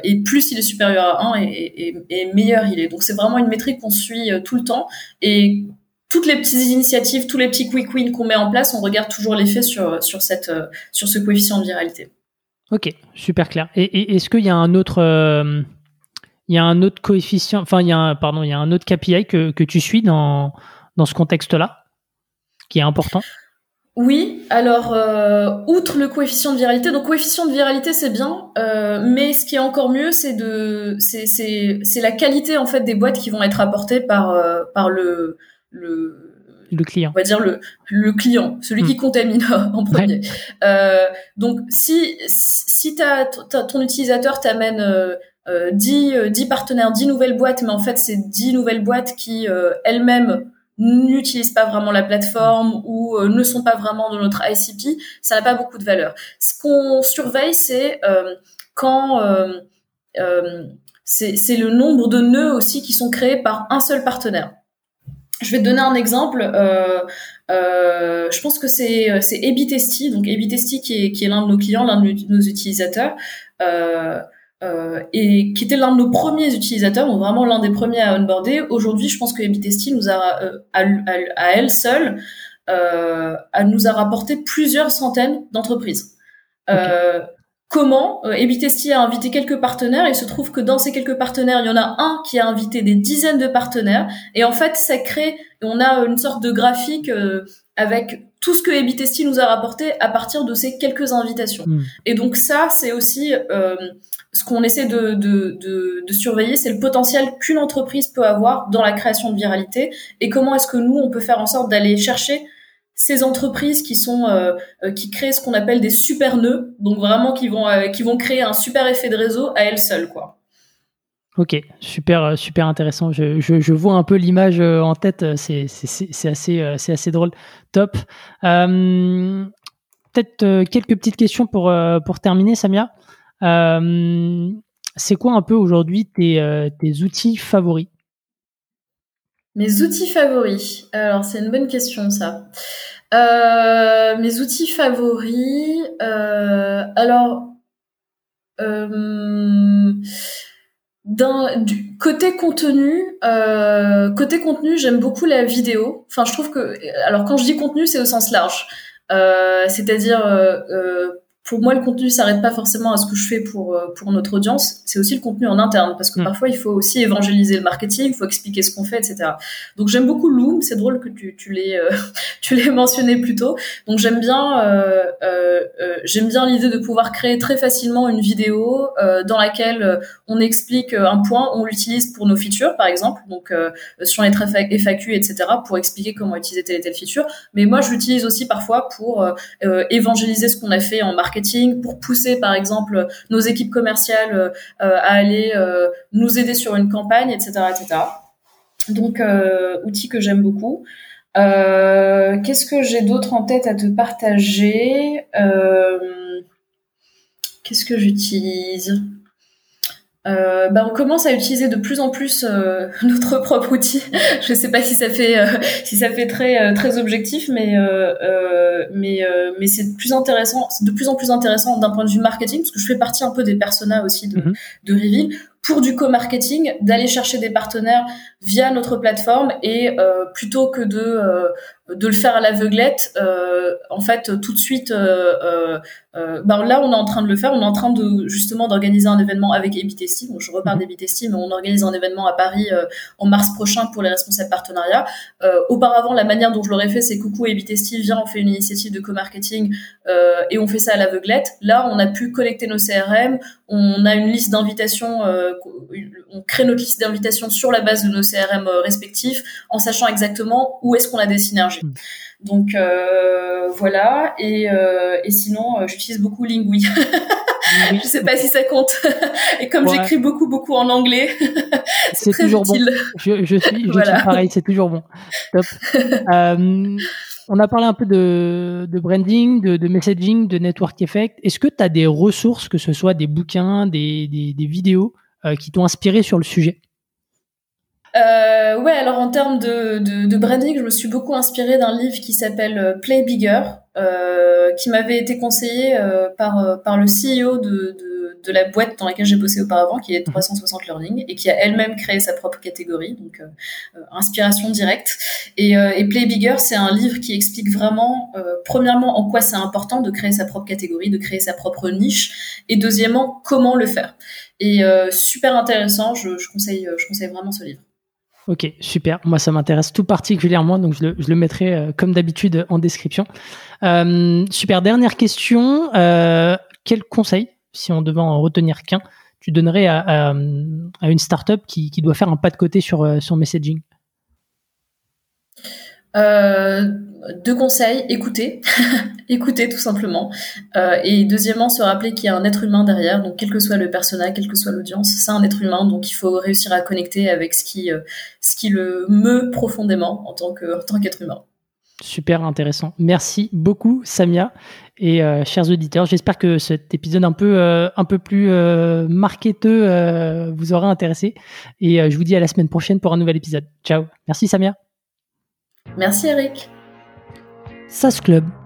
et plus il est supérieur à 1 et, et, et meilleur il est. Donc c'est vraiment une métrique qu'on suit tout le temps et toutes les petites initiatives, tous les petits quick wins qu'on met en place, on regarde toujours l'effet sur, sur, cette, euh, sur ce coefficient de viralité. Ok, super clair. Et, est-ce qu'il y a un autre, euh, il y a un autre coefficient, enfin il y a un, pardon, il y a un autre KPI que, que tu suis dans, dans ce contexte-là, qui est important? Oui, alors euh, outre le coefficient de viralité, donc coefficient de viralité c'est bien, mais ce qui est encore mieux c'est de c'est c'est la qualité en fait des boîtes qui vont être apportées par par le le le client. On va dire le, le client, celui qui hmm. contamine en premier. Euh, donc si si t'as, ton utilisateur t'amène euh, 10, euh, 10 euh, partenaires, 10 nouvelles boîtes, mais en fait c'est 10 nouvelles boîtes qui euh, elles-mêmes n'utilisent pas vraiment la plateforme ou ne sont pas vraiment dans notre ICP, ça n'a pas beaucoup de valeur. Ce qu'on surveille, c'est quand c'est, c'est le nombre de nœuds aussi qui sont créés par un seul partenaire. Je vais te donner un exemple. Euh, euh, je pense que c'est euh, c'est Ebitesti, donc Ebitesti qui est qui est l'un de nos clients, l'un de nos utilisateurs. Euh, euh, et qui était l'un de nos premiers utilisateurs, donc vraiment l'un des premiers à onboarder. Aujourd'hui, je pense que Ebitesti nous a, euh, à, à, elle seule, euh, nous a rapporté plusieurs centaines d'entreprises. Comment euh, Ebitesti a invité quelques partenaires il se trouve que dans ces quelques partenaires, il y en a un qui a invité des dizaines de partenaires et en fait, ça crée, on a une sorte de graphique euh, avec tout ce que Ebitesti nous a rapporté à partir de ces quelques invitations. Hmm. Et donc ça, c'est aussi euh, ce qu'on essaie de, de, de, de surveiller, c'est le potentiel qu'une entreprise peut avoir dans la création de viralité et comment est-ce que nous, on peut faire en sorte d'aller chercher ces entreprises qui sont euh, euh, qui créent ce qu'on appelle des super nœuds, donc vraiment qui vont euh, qui vont créer un super effet de réseau à elles seules, quoi. Ok, super super intéressant. Je, je, vois un peu l'image en tête. C'est c'est assez c'est assez drôle. Top. Peut-être quelques petites questions pour pour terminer, Samia. c'est quoi un peu aujourd'hui tes tes outils favoris? Mes outils favoris. Alors, c'est une bonne question, ça. Euh, mes outils favoris. Euh, alors, euh, du côté contenu, côté contenu, j'aime beaucoup la vidéo. Enfin, je trouve que, alors quand je dis contenu, c'est au sens large. C'est-à-dire pour moi, le contenu s'arrête pas forcément à ce que je fais pour euh, pour notre audience. C'est aussi le contenu en interne parce que mm. parfois il faut aussi évangéliser le marketing, il faut expliquer ce qu'on fait, etc. Donc j'aime beaucoup Loom. C'est drôle que tu tu l'aies euh, tu l'aies mentionné plus tôt. Donc j'aime bien euh, euh, euh j'aime bien l'idée de pouvoir créer très facilement une vidéo dans laquelle on explique un point, on l'utilise pour nos features par exemple, donc sur les FAQ, etc. pour expliquer comment utiliser telle et telle feature. Mais moi je l'utilise aussi parfois pour évangéliser ce qu'on a fait en marketing pour pousser par exemple nos équipes commerciales euh, à aller euh, nous aider sur une campagne, etc., etc. Donc euh, outil que j'aime beaucoup. Qu'est-ce que j'ai d'autre en tête à te partager? Qu'est-ce que j'utilise? Euh, bah, on commence à utiliser de plus en plus euh, notre propre outil. Je sais pas si ça fait euh, si ça fait très euh, très objectif, mais mais mais c'est de plus intéressant, c'est de plus en plus intéressant d'un point de vue marketing, parce que je fais partie un peu des personas aussi de, mm de Reveal pour du co-marketing, d'aller chercher des partenaires via notre plateforme et plutôt que de de le faire à l'aveuglette, euh, en fait, tout de suite, euh, euh, euh, ben là, on est en train de le faire. On est en train de justement d'organiser un événement avec Ebitesti. Bon, je repars mhm. d'Ebitesti, mais on organise un événement à Paris euh, en mars prochain pour les responsables partenariats. auparavant, la manière dont je l'aurais fait, c'est coucou Ebitesti, viens, on fait une initiative de co-marketing et on fait ça à l'aveuglette. Là, on a pu collecter nos CRM, on a une liste d'invitations, on crée notre liste d'invitations sur la base de nos CRM respectifs, en sachant exactement où est-ce qu'on a des synergies. Donc euh, voilà. Et, euh, et sinon, euh, j'utilise beaucoup Lingui. je sais pas si ça compte. et comme j'écris beaucoup beaucoup en anglais, c'est toujours bon. Je, je suis, je pareil, c'est toujours bon. Top. on a parlé un peu de, de branding, de, de, messaging, de network effect. Est-ce que tu as des ressources, que ce soit des bouquins, des, des, des vidéos, qui t'ont inspiré sur le sujet? Euh, ouais, alors en termes de, de, de, branding, je me suis beaucoup inspirée d'un livre qui s'appelle euh, Play Bigger, euh, qui m'avait été conseillé euh, par, euh, par le CEO de, de, de, la boîte dans laquelle j'ai bossé auparavant, qui est 360 mhm. Learning, et qui a elle-même créé sa propre catégorie, donc inspiration directe. Et, et, Play Bigger, c'est un livre qui explique vraiment, premièrement, en quoi c'est important de créer sa propre catégorie, de créer sa propre niche, et deuxièmement, comment le faire. Et super intéressant, je, je, conseille, je conseille vraiment ce livre. Ok, super. Moi, ça m'intéresse tout particulièrement, donc je le, mettrai euh, comme d'habitude en description. Euh, super. Dernière question. Euh, quel conseil, si on devait en retenir qu'un, tu donnerais à, une startup qui, doit faire un pas de côté sur son messaging? Deux conseils, écouter, écouter tout simplement. Euh, et deuxièmement, se rappeler qu'il y a un être humain derrière, donc quel que soit le personnage, quelle que soit l'audience, c'est un être humain, donc il faut réussir à connecter avec ce qui, euh, ce qui le meut profondément en tant que, en tant qu'être humain. Super intéressant. Merci beaucoup, Samia. Et euh, chers auditeurs, j'espère que cet épisode un peu, un peu plus marketeux vous aura intéressé. Et je vous dis à la semaine prochaine pour un nouvel épisode. Ciao. Merci, Samia. Merci, Eric. SAS Club,